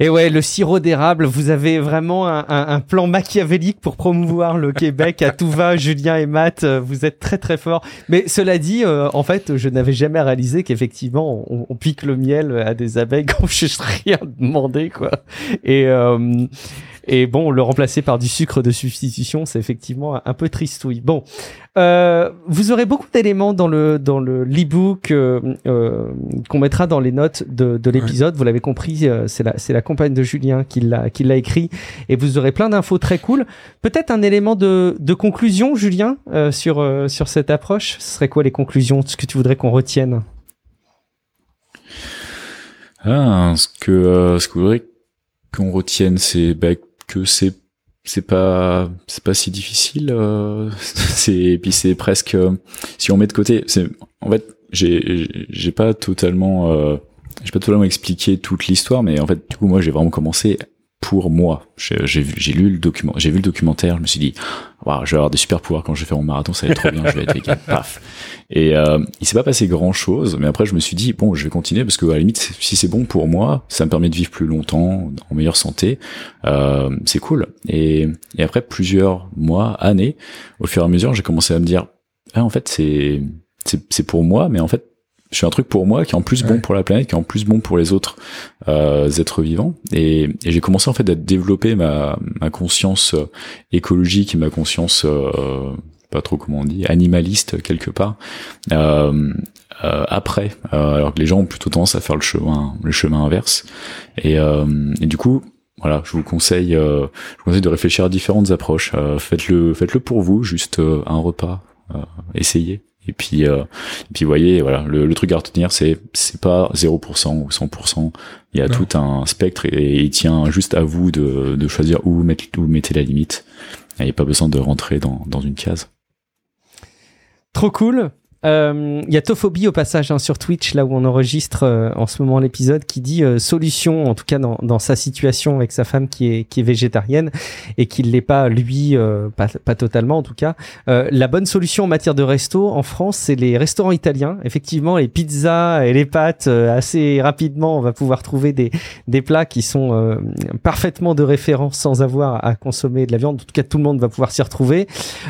Et ouais, le sirop d'érable, vous avez vraiment un, plan machiavélique pour promouvoir le Québec à tout va. Julien et Matt, euh, vous êtes très très forts. Mais cela dit, euh, en fait, je n'avais jamais réalisé qu'effectivement, on, pique le miel à des abeilles quand [LAUGHS] je rien demandé, quoi. Et euh, et bon, le remplacer par du sucre de substitution, c'est effectivement un peu tristouille. Bon, euh, vous aurez beaucoup d'éléments dans le dans le l'ebook euh, euh, qu'on mettra dans les notes de, de l'épisode. Vous l'avez compris, euh, c'est la c'est la compagne de Julien qui l'a qui l'a écrit et vous aurez plein d'infos très cool. Peut-être un élément de de conclusion, Julien, euh, sur euh, sur cette approche. Ce serait quoi les conclusions Ce que tu voudrais qu'on retienne? Ah, ce que ce que vous voudrais qu'on retienne, c'est bah, que c'est c'est pas c'est pas si difficile euh, [LAUGHS] c'est puis c'est presque si on met de côté c'est en fait j'ai j'ai pas totalement euh, j'ai pas totalement expliqué toute l'histoire mais en fait du coup moi j'ai vraiment commencé pour moi. J'ai lu le document, j'ai vu le documentaire, je me suis dit, wow, je vais avoir des super pouvoirs quand je vais faire mon marathon, ça va être trop bien, je vais être vegan, [LAUGHS] paf. Et euh, il s'est pas passé grand chose, mais après je me suis dit, bon, je vais continuer parce que à la limite, si c'est bon pour moi, ça me permet de vivre plus longtemps, en meilleure santé, euh, c'est cool. Et, et après plusieurs mois, années, au fur et à mesure, j'ai commencé à me dire, ah, en fait, c'est c'est pour moi, mais en fait, je fais un truc pour moi qui est en plus bon pour la planète, qui est en plus bon pour les autres euh, êtres vivants. Et, et j'ai commencé en fait à développer ma, ma conscience euh, écologique et ma conscience euh, pas trop comment on dit, animaliste quelque part. Euh, euh, après, euh, alors que les gens ont plutôt tendance à faire le chemin, le chemin inverse. Et, euh, et du coup, voilà, je vous conseille, je vous conseille de réfléchir à différentes approches. faites-le, faites-le pour vous, juste un repas, essayez. Et puis, et puis, voyez, voilà, le, le truc à retenir, c'est c'est pas 0% ou 100%. Il y a tout un spectre et, il tient juste à vous de, de choisir où vous mettez, où vous mettez la limite. Il n'y a pas besoin de rentrer dans, dans une case. Trop cool. Euh, il y a Tophobie au passage hein, sur Twitch, là où on enregistre euh, en ce moment l'épisode, qui dit euh, solution, en tout cas dans, dans, sa situation avec sa femme qui est, qui est végétarienne et qu'il l'est pas lui, pas, pas, totalement en tout cas. la bonne solution en matière de resto en France, c'est les restaurants italiens. Effectivement, les pizzas et les pâtes, assez rapidement, on va pouvoir trouver des, des plats qui sont parfaitement de référence sans avoir à consommer de la viande. En tout cas, tout le monde va pouvoir s'y retrouver.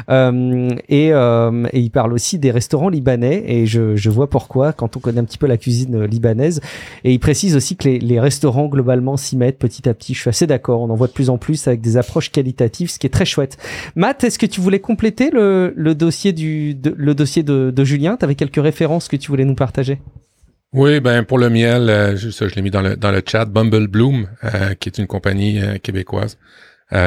et, et il parle aussi des restaurants libanais et je, vois pourquoi quand on connaît un petit peu la cuisine euh, libanaise. Et il précise aussi que les, restaurants globalement s'y mettent petit à petit. Je suis assez d'accord. On en voit de plus en plus avec des approches qualitatives, ce qui est très chouette. Matt, est-ce que tu voulais compléter le, dossier du de, le dossier de, Julien? Tu avais quelques références que tu voulais nous partager? Oui, ben pour le miel, euh, je, l'ai mis dans le dans le chat. Bumble Bloom, euh, qui est une compagnie québécoise,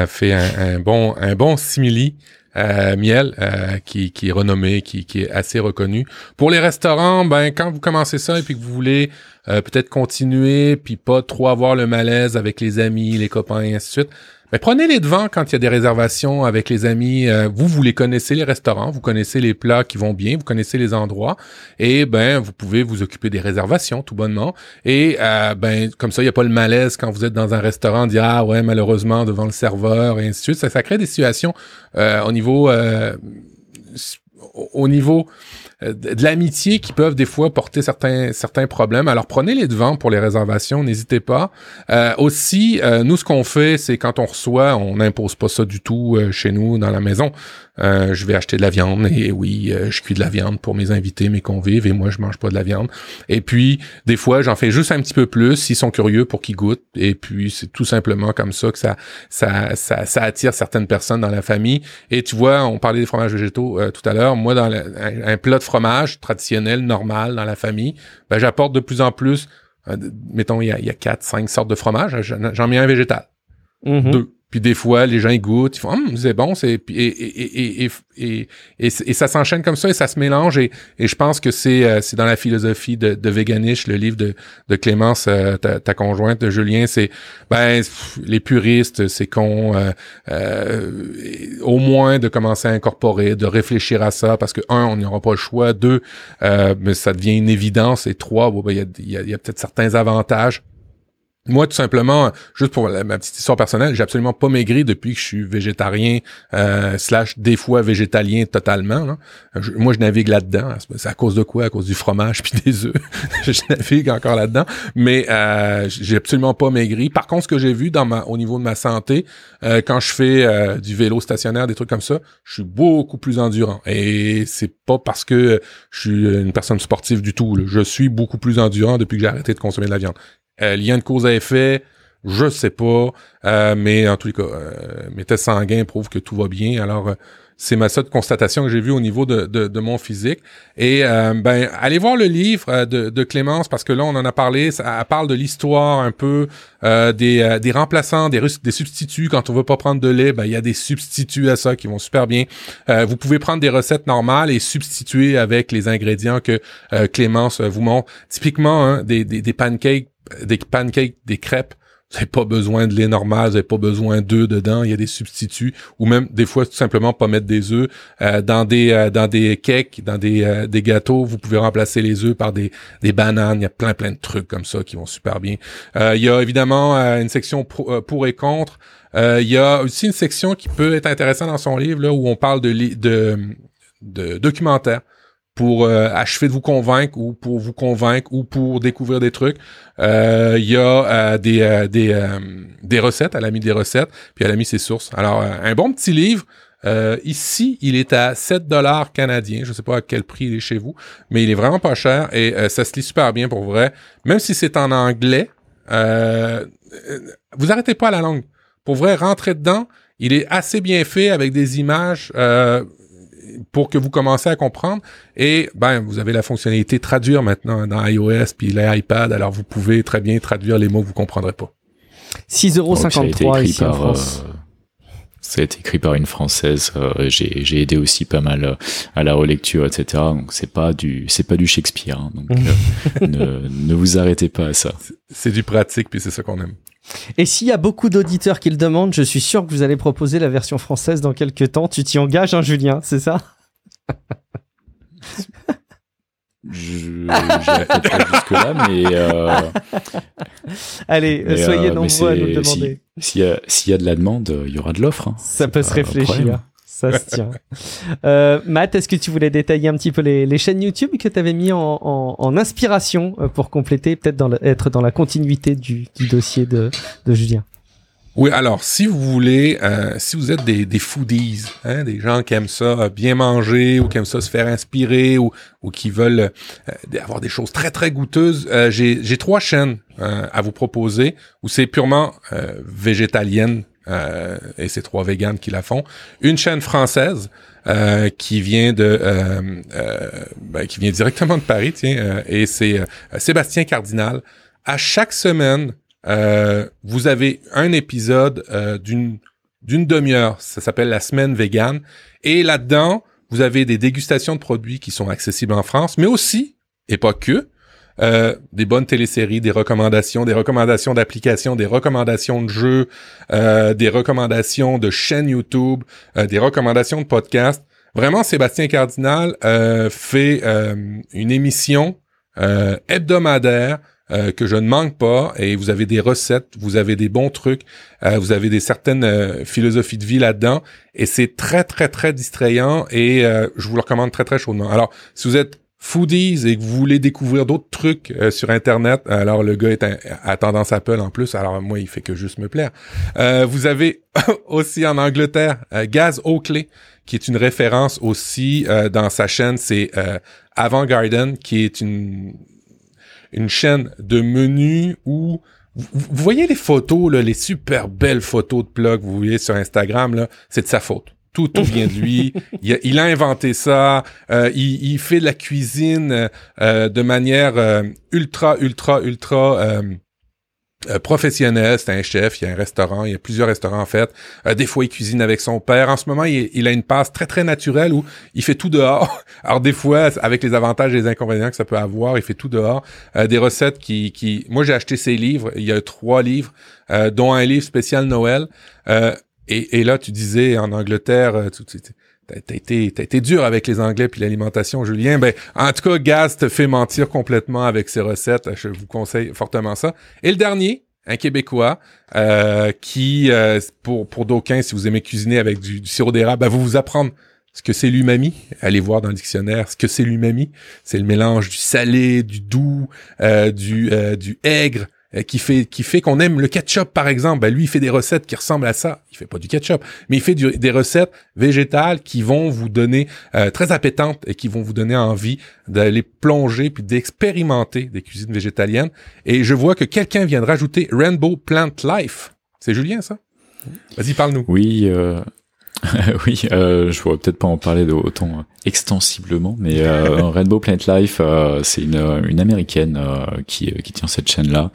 fait un, bon un bon simili euh, miel euh, qui, qui est renommé, qui, qui est assez reconnu. Pour les restaurants, ben quand vous commencez ça et puis que vous voulez euh, peut-être continuer, puis pas trop avoir le malaise avec les amis, les copains et ainsi de suite, mais prenez les devants quand il y a des réservations avec les amis. Euh, vous, vous les connaissez les restaurants, vous connaissez les plats qui vont bien, vous connaissez les endroits, et ben vous pouvez vous occuper des réservations tout bonnement. Et euh, ben comme ça, il n'y a pas le malaise quand vous êtes dans un restaurant, dire ah ouais malheureusement devant le serveur et ainsi de suite. Ça, ça crée des situations euh, au niveau au niveau de l'amitié qui peuvent des fois porter certains certains problèmes. Alors prenez les devants pour les réservations, n'hésitez pas. Euh, aussi, euh, nous ce qu'on fait, c'est quand on reçoit, on n'impose pas ça du tout chez nous dans la maison. Euh, je vais acheter de la viande et oui, euh, je cuis de la viande pour mes invités, mes convives et moi je mange pas de la viande. Et puis des fois j'en fais juste un petit peu plus s'ils sont curieux pour qu'ils goûtent. Et puis c'est tout simplement comme ça que ça, ça ça, attire certaines personnes dans la famille. Et tu vois, on parlait des fromages végétaux euh, tout à l'heure. Moi dans un, plat de fromage traditionnel normal dans la famille, ben, j'apporte de plus en plus. mettons il y a, il y a quatre, cinq sortes de fromage. J'en mets un végétal. Mm-hmm. Deux puis des fois, les gens ils goûtent, ils font hum, c'est bon, c'est et et, et, et, ça s'enchaîne comme ça et ça se mélange et, je pense que c'est euh, c'est dans la philosophie de, de Veganish, le livre de, de Clémence, euh, ta, conjointe de Julien, c'est ben les puristes, c'est qu'on euh, au moins de commencer à incorporer, de réfléchir à ça parce que un, on n'y aura pas le choix, deux, mais ça devient une évidence et trois, ben, il y a, y a peut-être certains avantages moi, tout simplement, juste pour ma petite histoire personnelle, j'ai absolument pas maigri depuis que je suis végétarien euh, slash des fois végétalien totalement. moi, je navigue là-dedans. C'est à cause de quoi? À cause du fromage puis des œufs. [LAUGHS] je navigue encore là-dedans. Mais euh, j'ai absolument pas maigri. Par contre, ce que j'ai vu dans ma, au niveau de ma santé, euh, quand je fais euh, du vélo stationnaire, des trucs comme ça, je suis beaucoup plus endurant. Et c'est pas parce que je suis une personne sportive du tout. Je suis beaucoup plus endurant depuis que j'ai arrêté de consommer de la viande. Euh, lien de cause à effet, je sais pas, euh, mais en tout cas, euh, mes tests sanguins prouvent que tout va bien. Alors, euh, c'est ma seule constatation que j'ai vue au niveau de, de, de, mon physique. Et ben, allez voir le livre de, de, Clémence parce que là, on en a parlé. Ça, elle parle de l'histoire un peu des, des remplaçants, des, des substituts. Quand on veut pas prendre de lait, ben il y a des substituts à ça qui vont super bien. vous pouvez prendre des recettes normales et substituer avec les ingrédients que Clémence vous montre. Typiquement, hein, des, des pancakes des pancakes, des crêpes, vous n'avez pas besoin de lait normal, vous n'avez pas besoin d'œufs dedans, il y a des substituts, ou même des fois tout simplement pas mettre des œufs euh, dans des euh, dans des cakes, dans des, euh, des gâteaux, vous pouvez remplacer les œufs par des, des bananes, il y a plein plein de trucs comme ça qui vont super bien. il y a évidemment une section pour et contre. il y a aussi une section qui peut être intéressante dans son livre là où on parle de de, de documentaires pour euh, achever de vous convaincre ou pour vous convaincre ou pour découvrir des trucs. Euh, il y a euh, des des, des recettes, elle a mis des recettes, puis elle a mis ses sources. Alors un bon petit livre. ici, il est à 7 dollars canadiens. Je sais pas à quel prix il est chez vous, mais il est vraiment pas cher et ça se lit super bien pour vrai. Même si c'est en anglais, vous arrêtez pas la langue. Pour vrai, rentrez dedans. Il est assez bien fait avec des images pour que vous commenciez à comprendre. Et ben, vous avez la fonctionnalité traduire maintenant dans iOS puis l'iPad. Alors vous pouvez très bien traduire les mots que vous comprendrez pas. 6,53€ ici en France. Euh, ça a été écrit par une française. Euh, j'ai, j'ai aidé aussi pas mal euh, à la relecture, etc. Donc c'est pas du c'est pas du Shakespeare. Hein. donc [LAUGHS] euh, ne, ne vous arrêtez pas à ça. C'est du pratique puis c'est ça qu'on aime. Et s'il y a beaucoup d'auditeurs qui le demandent, je suis sûr que vous allez proposer la version française dans quelques temps. Tu t'y engages, hein, Julien, c'est ça? Je pas jusque là, mais euh, allez, mais, soyez euh, nombreux à nous le demander. S'il y a s'il y a de la demande, il y aura de l'offre. hein. Ça peut se réfléchir. Ça se tient. Euh, Matt, est-ce que tu voulais détailler un petit peu les, les chaînes YouTube que tu avais mis en, inspiration euh, pour compléter, peut-être dans être dans la continuité du, dossier de, Julien? Oui, alors si vous voulez, euh, si vous êtes des, foodies, hein, des gens qui aiment ça bien manger ou qui aiment ça se faire inspirer ou, qui veulent avoir des choses très très goûteuses, j'ai trois chaînes à vous proposer où c'est purement végétalienne euh, et c'est trois véganes qui la font. Une chaîne française euh, qui vient de euh, ben, qui vient directement de Paris, et c'est Sébastien Cardinal. À chaque semaine, vous avez un épisode d'une d'une demi-heure. Ça s'appelle la semaine végane. Et là-dedans, vous avez des dégustations de produits qui sont accessibles en France, mais aussi, et pas que, euh, des bonnes téléséries, des recommandations, des recommandations d'applications, des recommandations de jeux, euh, des recommandations de chaînes YouTube, euh, des recommandations de podcasts. Vraiment, Sébastien Cardinal fait une émission hebdomadaire que je ne manque pas et vous avez des recettes, vous avez des bons trucs, vous avez des certaines philosophies de vie là-dedans et c'est très très très distrayant et je vous le recommande très très chaudement. Alors, si vous êtes foodies et que vous voulez découvrir d'autres trucs euh, sur internet, alors le gars est à tendance Apple en plus, alors moi il fait que juste me plaire. Euh, vous avez [LAUGHS] aussi en Angleterre euh, Gaz Oakley qui est une référence aussi dans sa chaîne, c'est Avant Garden qui est une une chaîne de menus où vous, voyez les photos, les super belles photos de plug que vous voyez sur Instagram, c'est de sa faute. Tout, tout vient de lui. il, a, inventé ça. Euh, il, il fait la cuisine euh, de manière euh, ultra, ultra, ultra euh, professionnelle. C'est un chef. Il y a un restaurant. Il y a plusieurs restaurants en fait. Des fois, il cuisine avec son père. En ce moment, il, a une passe très, très naturelle où il fait tout dehors. [LAUGHS] Alors des fois, avec les avantages et les inconvénients que ça peut avoir, il fait tout dehors. Des recettes qui. Moi, j'ai acheté ses livres. Il y a trois livres, dont un livre spécial Noël. Et, là, tu disais en Angleterre, euh, tu, tu- T'as été, dur avec les Anglais puis l'alimentation, Julien. Ben, en tout cas, Gaz te fait mentir complètement avec ses recettes. Je vous conseille fortement ça. Et le dernier, un Québécois, euh, qui, euh, pour, pour d'aucuns, si vous aimez cuisiner avec du, sirop d'érable, ben, vous vous apprendre ce que c'est l'umami. Allez voir dans le dictionnaire ce que c'est l'umami. C'est le mélange du salé, du doux, du, aigre, qui fait qui fait qu'on aime le ketchup par exemple. Ben, lui, il fait des recettes qui ressemblent à ça. Il fait pas du ketchup, mais il fait des recettes végétales qui vont vous donner euh, très appétantes et qui vont vous donner envie d'aller plonger puis d'expérimenter des cuisines végétaliennes. Et je vois que quelqu'un vient de rajouter Rainbow Plant Life. C'est Julien ça? Vas-y, parle-nous. Oui, euh, [LAUGHS] oui, euh, je pourrais peut-être pas en parler de autant euh, extensiblement, mais euh, [LAUGHS] Rainbow Plant Life, euh, c'est une, une américaine euh, qui, qui tient cette chaîne-là,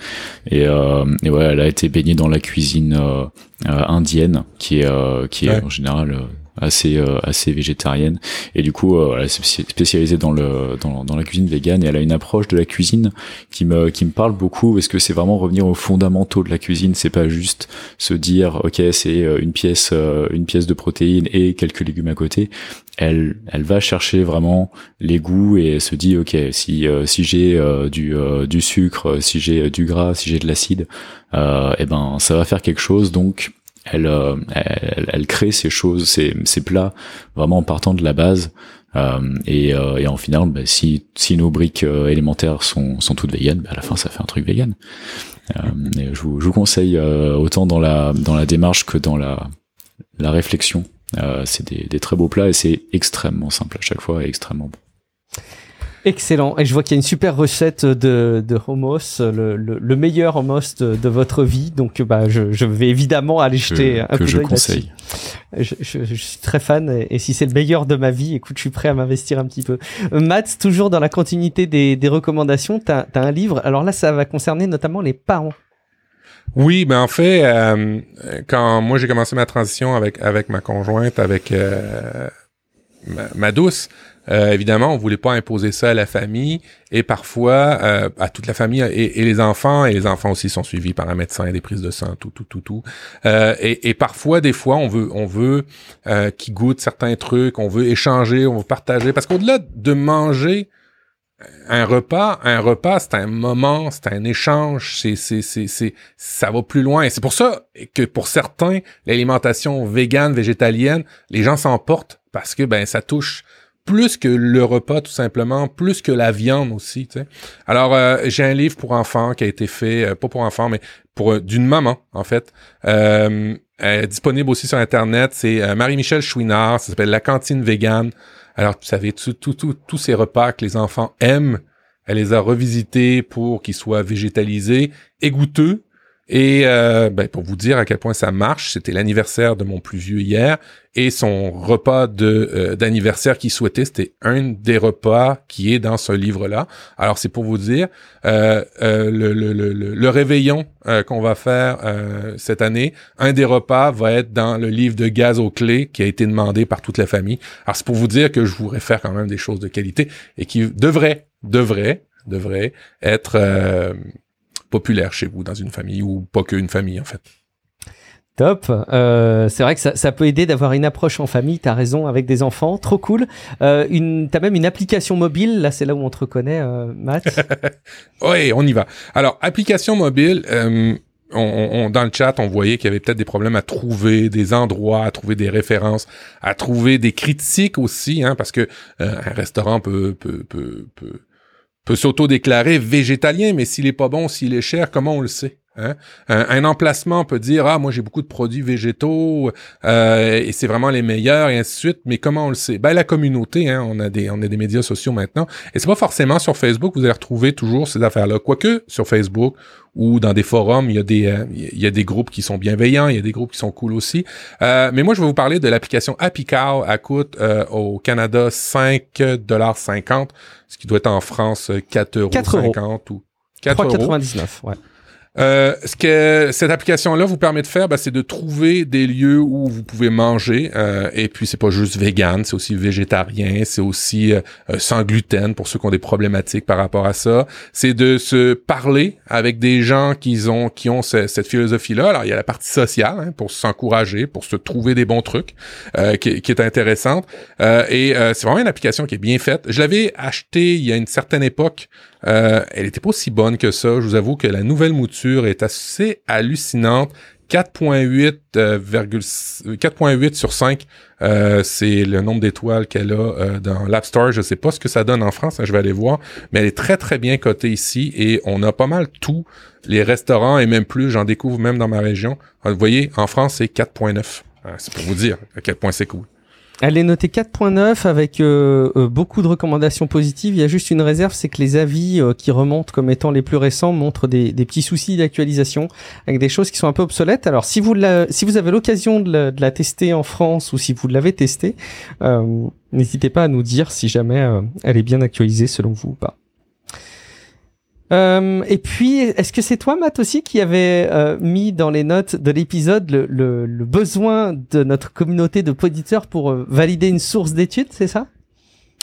et, euh, et ouais, elle a été baignée dans la cuisine euh, euh, indienne, qui est, euh, qui est Ouais. en général euh, assez euh, assez végétarienne. Et du coup euh, elle est spéci- spécialisée dans le dans, la cuisine végane. Et elle a une approche de la cuisine qui me qui me parle beaucoup parce que c'est vraiment revenir aux fondamentaux de la cuisine. C'est pas juste se dire ok c'est euh, une pièce euh, une pièce de protéines et quelques légumes à côté. Elle elle va chercher vraiment les goûts et elle se dit ok si euh, si j'ai euh, du euh, du sucre si j'ai du gras si j'ai de l'acide euh, et ben ça va faire quelque chose. Donc elle, euh, elle, elle crée ces choses, ces, ces plats vraiment en partant de la base. Euh, et, euh, et en final, bah, si, si nos briques euh, élémentaires sont, sont toutes véganes, bah, à la fin ça fait un truc vegan. Euh, et je, vous, je vous conseille autant dans la, dans la démarche que dans la, la réflexion. C'est des, des très beaux plats et c'est extrêmement simple à chaque fois et extrêmement bon. Excellent. Et je vois qu'il y a une super recette de, de hummus, le, le, le meilleur hummus de, de, votre vie. Donc, bah, je, je vais évidemment aller jeter un que coup je d'œil conseille. Je, je, je, suis très fan et, et si c'est le meilleur de ma vie, écoute, je suis prêt à m'investir un petit peu. Matt, toujours dans la continuité des, des recommandations, tu as, un livre. Alors là, ça va concerner notamment les parents. Oui, ben en fait, euh, quand moi j'ai commencé ma transition avec avec ma conjointe, avec euh, ma, ma, douce, euh, évidemment, on voulait pas imposer ça à la famille et parfois euh, à toute la famille et, les enfants et les enfants aussi sont suivis par un médecin et des prises de sang, tout, tout, tout, tout. Euh, et, parfois, des fois, on veut, on veut qu'ils goûtent certains trucs, on veut échanger, on veut partager, parce qu'au-delà de manger un repas, un repas, c'est un moment, c'est un échange, c'est, c'est, c'est, c'est, ça va plus loin. Et c'est pour ça que pour certains, l'alimentation végane, végétalienne, les gens s'emportent parce que ben ça touche plus que le repas tout simplement, plus que la viande aussi. Alors euh, j'ai un livre pour enfants qui a été fait, euh, pas pour enfants, mais pour euh, d'une maman en fait. Disponible aussi sur internet. C'est Marie-Michel Chouinard. Ça s'appelle La cantine végane. Alors vous savez tout, tout, tous ces repas que les enfants aiment. Elle les a revisités pour qu'ils soient végétalisés et goûteux. Et euh, ben, pour vous dire à quel point ça marche, c'était l'anniversaire de mon plus vieux hier et son repas de euh, d'anniversaire qu'il souhaitait, c'était un des repas qui est dans ce livre-là. Alors c'est pour vous dire euh, euh le, le, le, le, réveillon euh, qu'on va faire euh, cette année, un des repas va être dans le livre de gaz aux clés qui a été demandé par toute la famille. Alors c'est pour vous dire que je voudrais faire quand même des choses de qualité et qui devraient devraient devrait être populaire chez vous dans une famille ou pas qu'une famille en fait. Top. Euh, c'est vrai que ça, ça peut aider d'avoir une approche en famille. T'as raison avec des enfants, trop cool. Euh, une, t'as même une application mobile. Là, c'est là où on te reconnaît, euh, Matt. [LAUGHS] oui, on y va. Alors, application mobile. Euh, on, on, dans le chat, on voyait qu'il y avait peut-être des problèmes à trouver des endroits, à trouver des références, à trouver des critiques aussi, hein, parce que euh, un restaurant peut, peut, peut, peut peut s'auto-déclarer végétalien, mais s'il est pas bon, s'il est cher, comment on le sait? Hein? Un, emplacement peut dire ah moi j'ai beaucoup de produits végétaux euh, et c'est vraiment les meilleurs et ainsi de suite. Mais comment on le sait? Ben la communauté hein, on a des on a des médias sociaux maintenant. Et c'est pas forcément sur Facebook vous allez retrouver toujours ces affaires là quoique sur Facebook ou dans des forums il y a des euh, il y a des groupes qui sont bienveillants il y a des groupes qui sont cool aussi. Euh, mais moi je vais vous parler de l'application Happy Cow elle coûte euh, au Canada 5,50 ce qui doit être en France 4,50 euros 4 euros. ou 4,99 ouais euh, ce que cette application-là vous permet de faire, ben, c'est de trouver des lieux où vous pouvez manger. Euh, et puis c'est pas juste vegan, c'est aussi végétarien, c'est aussi euh, euh, sans gluten pour ceux qui ont des problématiques par rapport à ça. C'est de se parler avec des gens qui ont qui ont cette philosophie-là. Alors il y a la partie sociale hein, pour s'encourager, pour se trouver des bons trucs, euh, qui, qui, est intéressante. et c'est vraiment une application qui est bien faite. Je l'avais acheté il y a une certaine époque. Euh, elle était pas aussi bonne que ça. Je vous avoue que la nouvelle mouture est assez hallucinante. 4.8 euh, 4.8 sur 5, euh, c'est le nombre d'étoiles qu'elle a euh, dans l'App Store. Je sais pas ce que ça donne en France, hein, je vais aller voir, mais elle est très très bien cotée ici et on a pas mal tout, les restaurants et même plus, j'en découvre même dans ma région. Vous voyez, en France c'est 4.9. C'est pour vous dire à quel point c'est cool. Elle est notée 4.9 avec euh, euh, beaucoup de recommandations positives. Il y a juste une réserve, c'est que les avis euh, qui remontent comme étant les plus récents montrent des, petits soucis d'actualisation avec des choses qui sont un peu obsolètes. Alors si vous la, si vous avez l'occasion de, la, tester en France ou si vous l'avez testée, euh, n'hésitez pas à nous dire si jamais elle est bien actualisée selon vous ou pas. Euh, et puis, est-ce que c'est toi, Matt, aussi, qui avait euh, mis dans les notes de l'épisode le, le, le, besoin de notre communauté de poditeurs pour euh, valider une source d'études, c'est ça?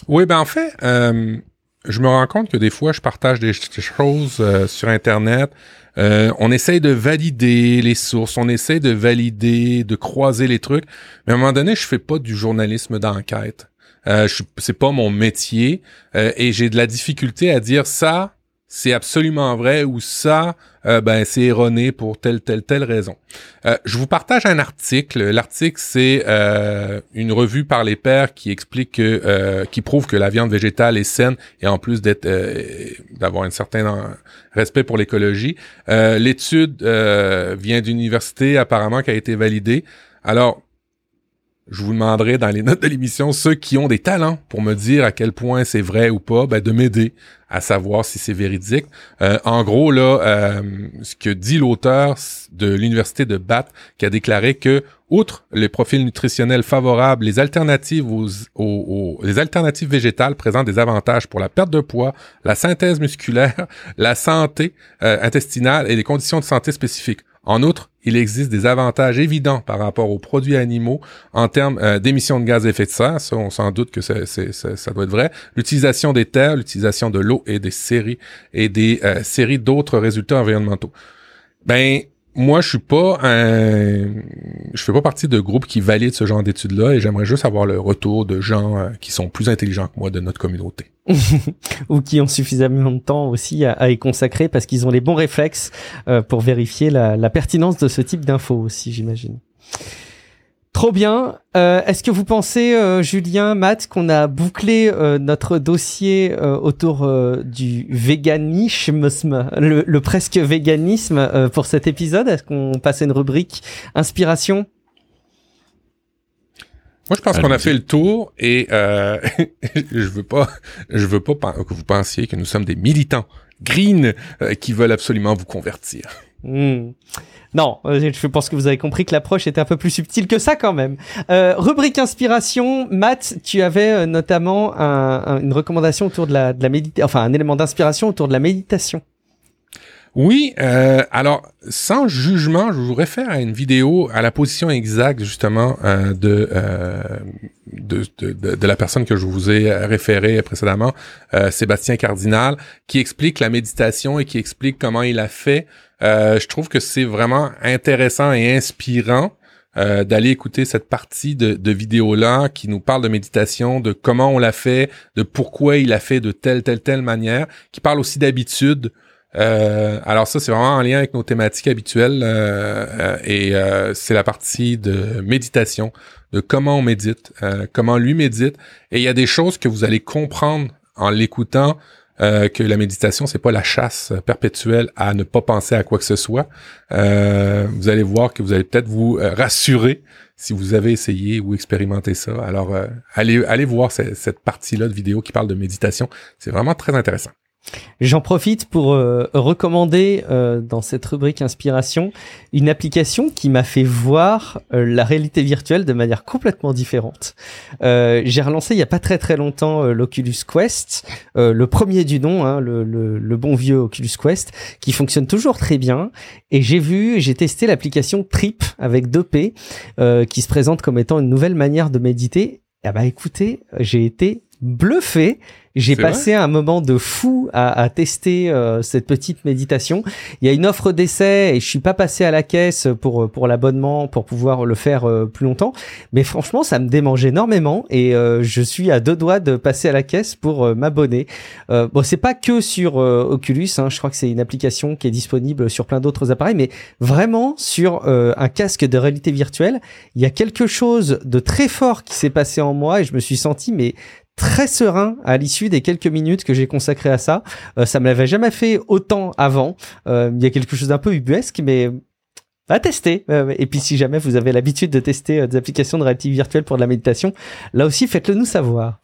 Oui, ben en fait, euh, je me rends compte que des fois, je partage des, choses euh, sur Internet. on essaye de valider les sources, on essaye de valider, de croiser les trucs, mais à un moment donné, je fais pas du journalisme d'enquête. Euh, c'est pas mon métier et j'ai de la difficulté à dire ça c'est absolument vrai ou ça, euh, ben c'est erroné pour telle telle telle raison. Euh, je vous partage un article. L'article c'est euh, une revue par les pairs qui explique que, qui prouve que la viande végétale est saine et en plus d'être d'avoir un certain respect pour l'écologie. L'étude vient d'université apparemment qui a été validée. Alors je vous demanderai dans les notes de l'émission, ceux qui ont des talents pour me dire à quel point c'est vrai ou pas, ben, de m'aider à savoir si c'est véridique. Euh, en gros, là, euh, ce que dit l'auteur de l'université de Bath, qui a déclaré que, outre les profils nutritionnels favorables, les alternatives végétales présentent des avantages pour la perte de poids, la synthèse musculaire, [LAUGHS] la santé euh, intestinale et les conditions de santé spécifiques. En outre, il existe des avantages évidents par rapport aux produits animaux en termes euh, d'émissions de gaz à effet de serre. Ça, on s'en doute que ça doit être vrai. L'utilisation des terres, l'utilisation de l'eau et des séries et des euh, séries d'autres résultats environnementaux. Ben, moi, je suis pas un, je fais pas partie de groupes qui valident ce genre d'études-là et j'aimerais juste avoir le retour de gens euh, qui sont plus intelligents que moi de notre communauté. [LAUGHS] Ou qui ont suffisamment de temps aussi à, y consacrer parce qu'ils ont les bons réflexes euh, pour vérifier la pertinence de ce type d'infos aussi, j'imagine. Trop bien. Euh, Est-ce que vous pensez, euh, Julien, Matt, qu'on a bouclé euh, notre dossier euh, autour du véganisme, le, le presque véganisme pour cet épisode? Est-ce qu'on passe à une rubrique inspiration? Moi, je pense qu'on a fait le tour et [LAUGHS] je veux pas, je veux pas que vous pensiez que nous sommes des militants green qui veulent absolument vous convertir. Hmm. Non, euh, je pense que vous avez compris que l'approche était un peu plus subtile que ça quand même. Euh, rubrique inspiration, Matt, tu avais euh, notamment une recommandation autour de la, de la méditation, enfin un élément d'inspiration autour de la méditation. Oui, euh, alors sans jugement, je vous réfère à une vidéo à la position exacte justement euh, de, euh, de, de, la personne que je vous ai référé précédemment, Sébastien Cardinal, qui explique la méditation et qui explique comment il a fait. je trouve que c'est vraiment intéressant et inspirant. d'aller écouter cette partie de, de vidéo-là qui nous parle de méditation, de comment on l'a fait, de pourquoi il a fait de telle, telle, telle manière, qui parle aussi d'habitude, euh, alors ça, c'est vraiment en lien avec nos thématiques habituelles euh, euh, et c'est la partie de méditation, de comment on médite, comment lui médite. Et il y a des choses que vous allez comprendre en l'écoutant, que la méditation, c'est pas la chasse perpétuelle à ne pas penser à quoi que ce soit. vous allez voir que vous allez peut-être vous rassurer si vous avez essayé ou expérimenté ça. Alors, allez, allez voir cette partie-là de vidéo qui parle de méditation. C'est vraiment très intéressant. J'en profite pour euh, recommander euh, dans cette rubrique inspiration une application qui m'a fait voir euh, la réalité virtuelle de manière complètement différente. J'ai relancé il y a pas très très longtemps l'Oculus Quest, le premier du nom, hein, le, le, le, bon vieux Oculus Quest, qui fonctionne toujours très bien. Et j'ai vu, j'ai testé l'application Trip avec 2P, qui se présente comme étant une nouvelle manière de méditer. Ah bah écoutez, j'ai été bluffé. J'ai passé un moment de fou à, à tester euh, cette petite méditation. Il y a une offre d'essai et je suis pas passé à la caisse pour pour l'abonnement pour pouvoir le faire euh, plus longtemps. Mais franchement, ça me démange énormément et euh, je suis à deux doigts de passer à la caisse pour m'abonner. bon, c'est pas que sur Oculus. Hein, je crois que c'est une application qui est disponible sur plein d'autres appareils, mais vraiment sur un casque de réalité virtuelle, il y a quelque chose de très fort qui s'est passé en moi et je me suis senti mais très serein à l'issue des quelques minutes que j'ai consacrées à ça. Euh, ça me l'avait jamais fait autant avant. Euh, il y a quelque chose d'un peu ubuesque, mais à tester. Euh, et puis si jamais vous avez l'habitude de tester des applications de réalité virtuelle pour de la méditation, là aussi faites-le nous savoir.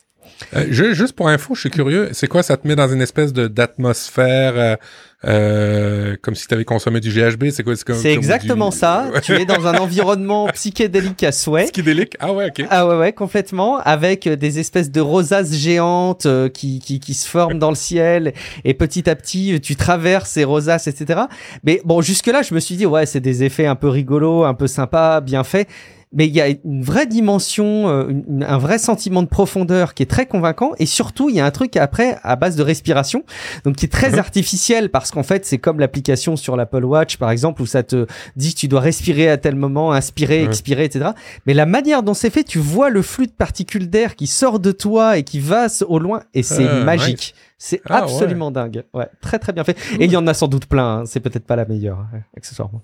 juste pour info, je suis curieux, c'est quoi ça te met dans une espèce d'atmosphère euh, comme si tu avais consommé du GHB, c'est quoi C'est exactement ça. [LAUGHS] tu es dans un environnement psychédélique à souhait. Psychédélique Ah ouais, ok. Ah ouais, ouais, complètement. Avec des espèces de rosaces géantes euh, qui, qui, qui se forment dans le ciel. Et petit à petit, tu traverses ces rosaces, etc. Mais bon, jusque-là, je me suis dit, ouais, c'est des effets un peu rigolos, un peu sympas, bien faits mais il y a une vraie dimension, euh, un vrai sentiment de profondeur qui est très convaincant. Et surtout, il y a un truc après à base de respiration, donc qui est très mhm. artificiel parce qu'en fait, c'est comme l'application sur l'Apple Watch, par exemple, où ça te dit que tu dois respirer à tel moment, inspirer, expirer, etc. Mais la manière dont c'est fait, tu vois le flux de particules d'air qui sort de toi et qui va au loin, et c'est euh, magique. C'est ah, absolument dingue. Ouais, très très bien fait. Et il y en a sans doute plein. Hein. C'est peut-être pas la meilleure, hein, accessoirement.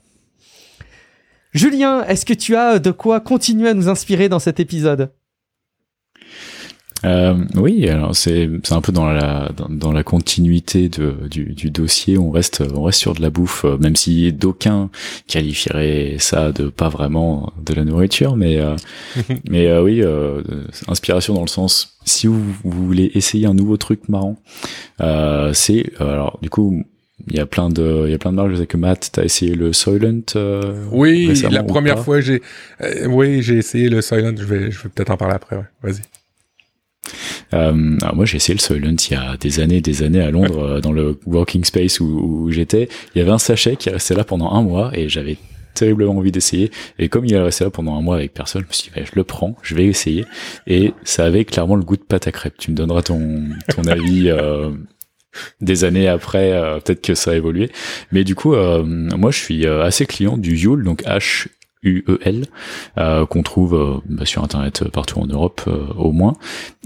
Julien, est-ce que tu as de quoi continuer à nous inspirer dans cet épisode? Euh, oui, alors c'est c'est un peu dans la dans, dans la continuité de, du, du dossier. On reste on reste sur de la bouffe, euh, même si d'aucuns qualifieraient ça de pas vraiment de la nourriture, mais euh, [LAUGHS] mais euh, oui, euh, inspiration dans le sens si vous, vous voulez essayer un nouveau truc marrant, euh, c'est alors du coup il y a plein de il y a plein de marques. Je sais que Matt, t'as essayé le Soylent. euh, Oui, la première fois, j'ai, euh, oui, j'ai essayé le Silent. Je vais, je vais peut-être en parler après. Ouais. Vas-y. Euh, alors moi j'ai essayé le Soylent il y a des années, des années à Londres euh, dans le working space où, où j'étais. Il y avait un sachet qui est resté là pendant un mois et j'avais terriblement envie d'essayer. Et comme il est resté là pendant un mois avec personne, je me suis dit, bah, je le prends, je vais essayer. Et ça avait clairement le goût de pâte à crêpes. Tu me donneras ton, ton avis euh, des années après, euh, peut-être que ça a évolué. Mais du coup, euh, moi je suis euh, assez client du Yule, donc H UEL euh, qu'on trouve euh, bah, sur internet partout en Europe au moins.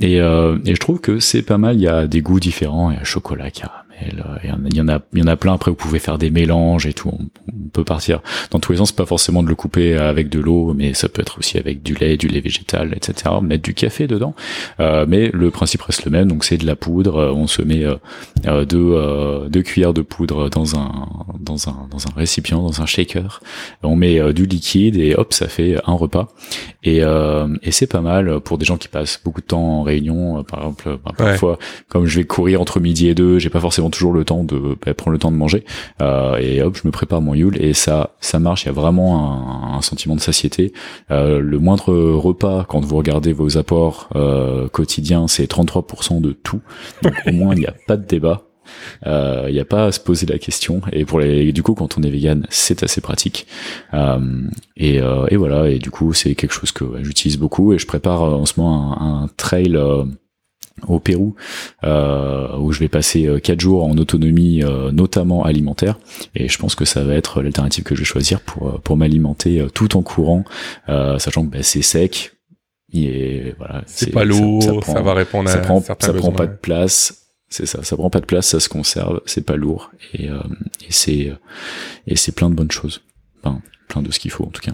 Et, je trouve que c'est pas mal. Il y a des goûts différents. Il y chocolat il y a- il y en a il y en a plein. Après vous pouvez faire des mélanges et tout. On, on peut partir. Dans tous les sens pas forcément de le couper avec de l'eau mais ça peut être aussi avec du lait du lait végétal etc mettre du café dedans. Euh, mais le principe reste le même. Donc c'est de la poudre. Euh, on se met euh, euh, deux, euh, deux cuillères de poudre dans un dans un dans un récipient dans un shaker. On met euh, du liquide et hop ça fait un repas. Et, euh, et c'est pas mal pour des gens qui passent beaucoup de temps en réunion. Par exemple bah, parfois comme je vais courir entre midi et deux j'ai pas forcément toujours le temps de bah, prendre le temps de manger. Euh, et hop je me prépare mon Yule et ça ça marche. Il y a vraiment un, un sentiment de satiété. Euh, le moindre repas quand vous regardez vos apports euh, quotidiens c'est 33% de tout. Donc au moins il n'y a pas de débat. Il n'y a pas à se poser la question. Et pour les du coup quand on est vegan c'est assez pratique. Euh, et, euh, et voilà. Et du coup c'est quelque chose que j'utilise beaucoup. Et je prépare euh, en ce moment un, un trail euh, au Pérou euh, où je vais passer euh, quatre jours en autonomie euh, notamment alimentaire. Et je pense que ça va être l'alternative que je vais choisir pour euh, pour m'alimenter euh, tout en courant euh, sachant que bah, c'est sec. Et voilà C'est pas lourd, ça, prend- va répondre ça à prend certains ça prend pas de place. C'est ça ça prend pas de place ça se conserve c'est pas lourd. Et, euh, et c'est et c'est plein de bonnes choses. Enfin plein de ce qu'il faut en tout cas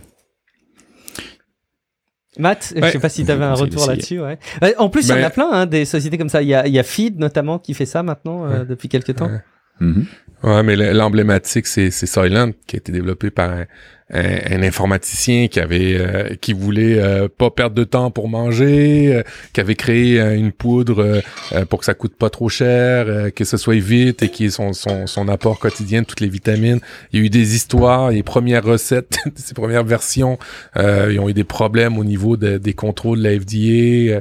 Matt, je Ouais. sais pas si tu avais un retour là-dessus. Ouais. En plus, il y en a plein, hein, des sociétés comme ça. Il y a, il y a Feed notamment qui fait ça maintenant euh, Ouais. depuis quelques temps. Ouais. Mhm. Ouais, mais le- l'emblématique, c'est c'est Soylent, qui a été développé par un, un, un informaticien qui avait euh, qui voulait euh, pas perdre de temps pour manger, euh, qui avait créé euh, une poudre euh, euh, pour que ça coûte pas trop cher, euh, que ce soit vite et qui ait son, son, son apport quotidien de toutes les vitamines. Il y a eu des histoires, les premières recettes, [LAUGHS] ces premières versions, euh, ils ont eu des problèmes au niveau de- des contrôles de la FDA.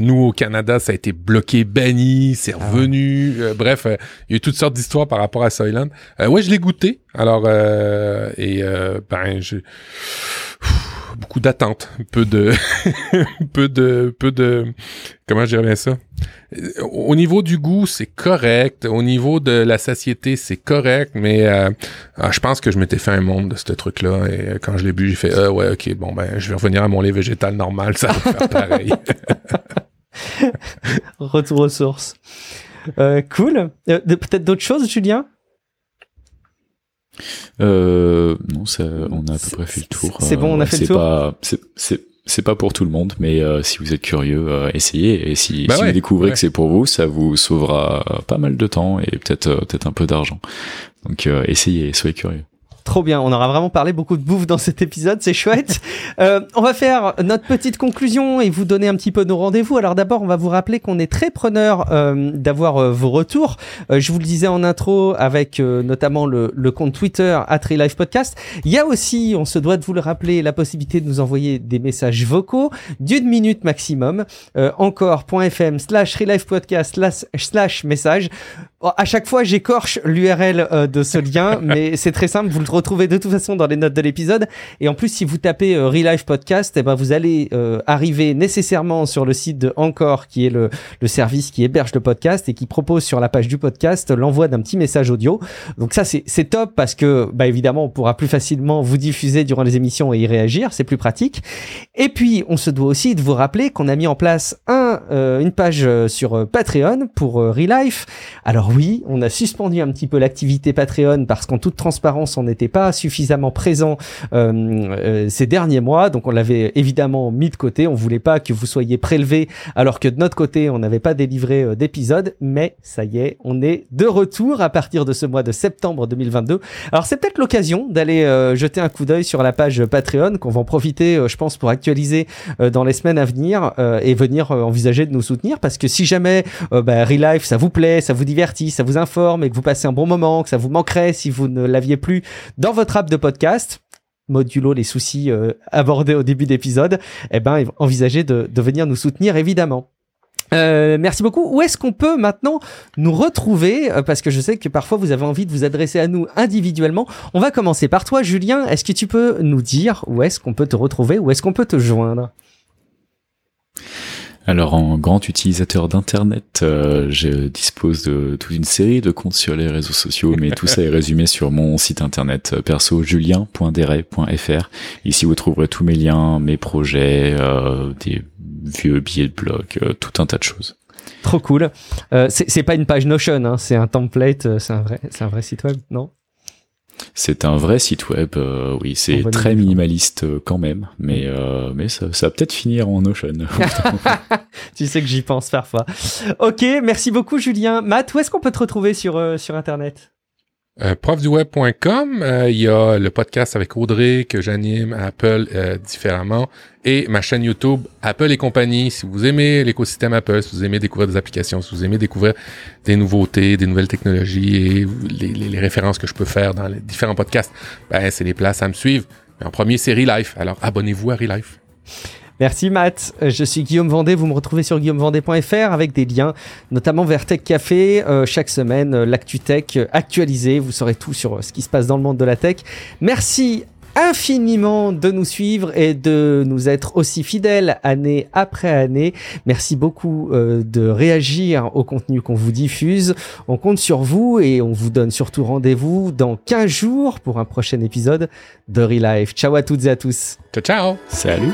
Nous, au Canada, ça a été bloqué, banni, c'est Ah revenu. Euh, bref, il y a eu toutes sortes d'histoires par rapport à Soylent. Euh, ouais, je l'ai goûté. Alors, euh, et euh, ben, je beaucoup d'attentes, peu de, [LAUGHS] peu de, peu de, comment je dirais bien ça? Euh, Au niveau du goût, c'est correct. Au niveau de la satiété, c'est correct, mais euh, ah, je pense que je m'étais fait un monde de ce truc-là. Et euh, quand je l'ai bu, j'ai fait, ah ouais, ok, bon ben, je vais revenir à mon lait végétal normal, ça va faire pareil. [LAUGHS] [LAUGHS] Retour aux sources. Euh, cool. Euh, Peut-être d'autres choses, Julien? Euh, non, ça, on a à peu près fait le tour. c'est bon, on a Euh, fait le c'est tour Pas, c'est, c'est, c'est pas pour tout le monde, mais euh, si vous êtes curieux, euh, essayez. Et si, Bah si ouais, vous découvrez ouais. que c'est pour vous, ça vous sauvera euh, pas mal de temps et peut-être, euh, peut-être un peu d'argent. Donc, euh, essayez, soyez curieux. Trop bien, on aura vraiment parlé beaucoup de bouffe dans cet épisode, c'est chouette. [LAUGHS] Euh, on va faire notre petite conclusion et vous donner un petit peu nos rendez-vous. Alors d'abord, on va vous rappeler qu'on est très preneur euh, d'avoir euh, vos retours. Euh, je vous le disais en intro avec euh, notamment le, le compte Twitter at Life Podcast. Il y a aussi, on se doit de vous le rappeler, la possibilité de nous envoyer des messages vocaux d'une minute maximum. Euh, encore.fm slash Podcast slash, slash message. Bon, à chaque fois, j'écorche l'URL euh, de ce lien, [LAUGHS] mais c'est très simple. Vous le retrouvez de toute façon dans les notes de l'épisode. Et en plus, si vous tapez euh, Relife Podcast, eh ben, vous allez euh, arriver nécessairement sur le site de Encore, qui est le, le service qui héberge le podcast et qui propose sur la page du podcast l'envoi d'un petit message audio. Donc ça, c'est c'est top parce que, bah, évidemment, on pourra plus facilement vous diffuser durant les émissions et y réagir. C'est plus pratique. Et puis, on se doit aussi de vous rappeler qu'on a mis en place un une page sur Patreon pour Relife. Alors oui, on a suspendu un petit peu l'activité Patreon parce qu'en toute transparence, on n'était pas suffisamment présent ces derniers mois, donc on l'avait évidemment mis de côté. On voulait pas que vous soyez prélevés alors que de notre côté, on n'avait pas délivré d'épisode, mais ça y est, on est de retour à partir de ce mois de septembre 2022. Alors c'est peut-être l'occasion d'aller jeter un coup d'œil sur la page Patreon qu'on va en profiter, je pense, pour actualiser dans les semaines à venir et venir envisager de nous soutenir parce que si jamais bah, Relife ça vous plaît, ça vous divertit, ça vous informe et que vous passez un bon moment, que ça vous manquerait si vous ne l'aviez plus dans votre app de podcast, modulo les soucis abordés au début d'épisode, eh ben envisagez de, venir nous soutenir évidemment. Euh, merci beaucoup. Où est-ce qu'on peut maintenant nous retrouver? Parce que je sais que parfois vous avez envie de vous adresser à nous individuellement. On va commencer par toi, Julien. Est-ce que tu peux nous dire où est-ce qu'on peut te retrouver? Où est-ce qu'on peut te joindre? Alors en grand utilisateur d'internet, euh, je dispose de toute une série de comptes sur les réseaux sociaux, mais tout ça est résumé sur mon site internet euh, perso julien.deret.fr. Ici vous trouverez tous mes liens, mes projets, euh, des vieux billets de blog, tout un tas de choses. Trop cool. c'est pas une page Notion, hein, c'est un template, c'est un c'est un vrai site web, non? C'est un vrai site web, euh, oui, c'est très minimaliste euh, quand même, mais euh, mais ça, ça va peut-être finir en Notion. [LAUGHS] tu sais que j'y pense parfois. Ok, merci beaucoup Julien. Matt, où est-ce qu'on peut te retrouver sur sur internet? Euh, profduweb.com, euh, il y a le podcast avec Audrey que j'anime à Apple euh, différemment et ma chaîne YouTube Apple et compagnie. Si vous aimez l'écosystème Apple, si vous aimez découvrir des applications, si vous aimez découvrir des nouveautés, des nouvelles technologies et les, références que je peux faire dans les différents podcasts, ben, c'est les places à me suivre. Mais en premier, c'est Relife. Alors abonnez-vous à Relife. Merci Matt, euh, je suis Guillaume Vendée, vous me retrouvez sur guillaumevendée.fr avec des liens notamment vers Tech Café, euh, chaque semaine euh, l'actu tech actualisé, vous saurez tout sur ce qui se passe dans le monde de la tech. Merci infiniment de nous suivre et de nous être aussi fidèles année après année. Merci beaucoup de réagir au contenu qu'on vous diffuse. On compte sur vous et on vous donne surtout rendez-vous dans 15 jours pour un prochain épisode de Relife. Ciao à toutes et à tous. Ciao ciao. Salut.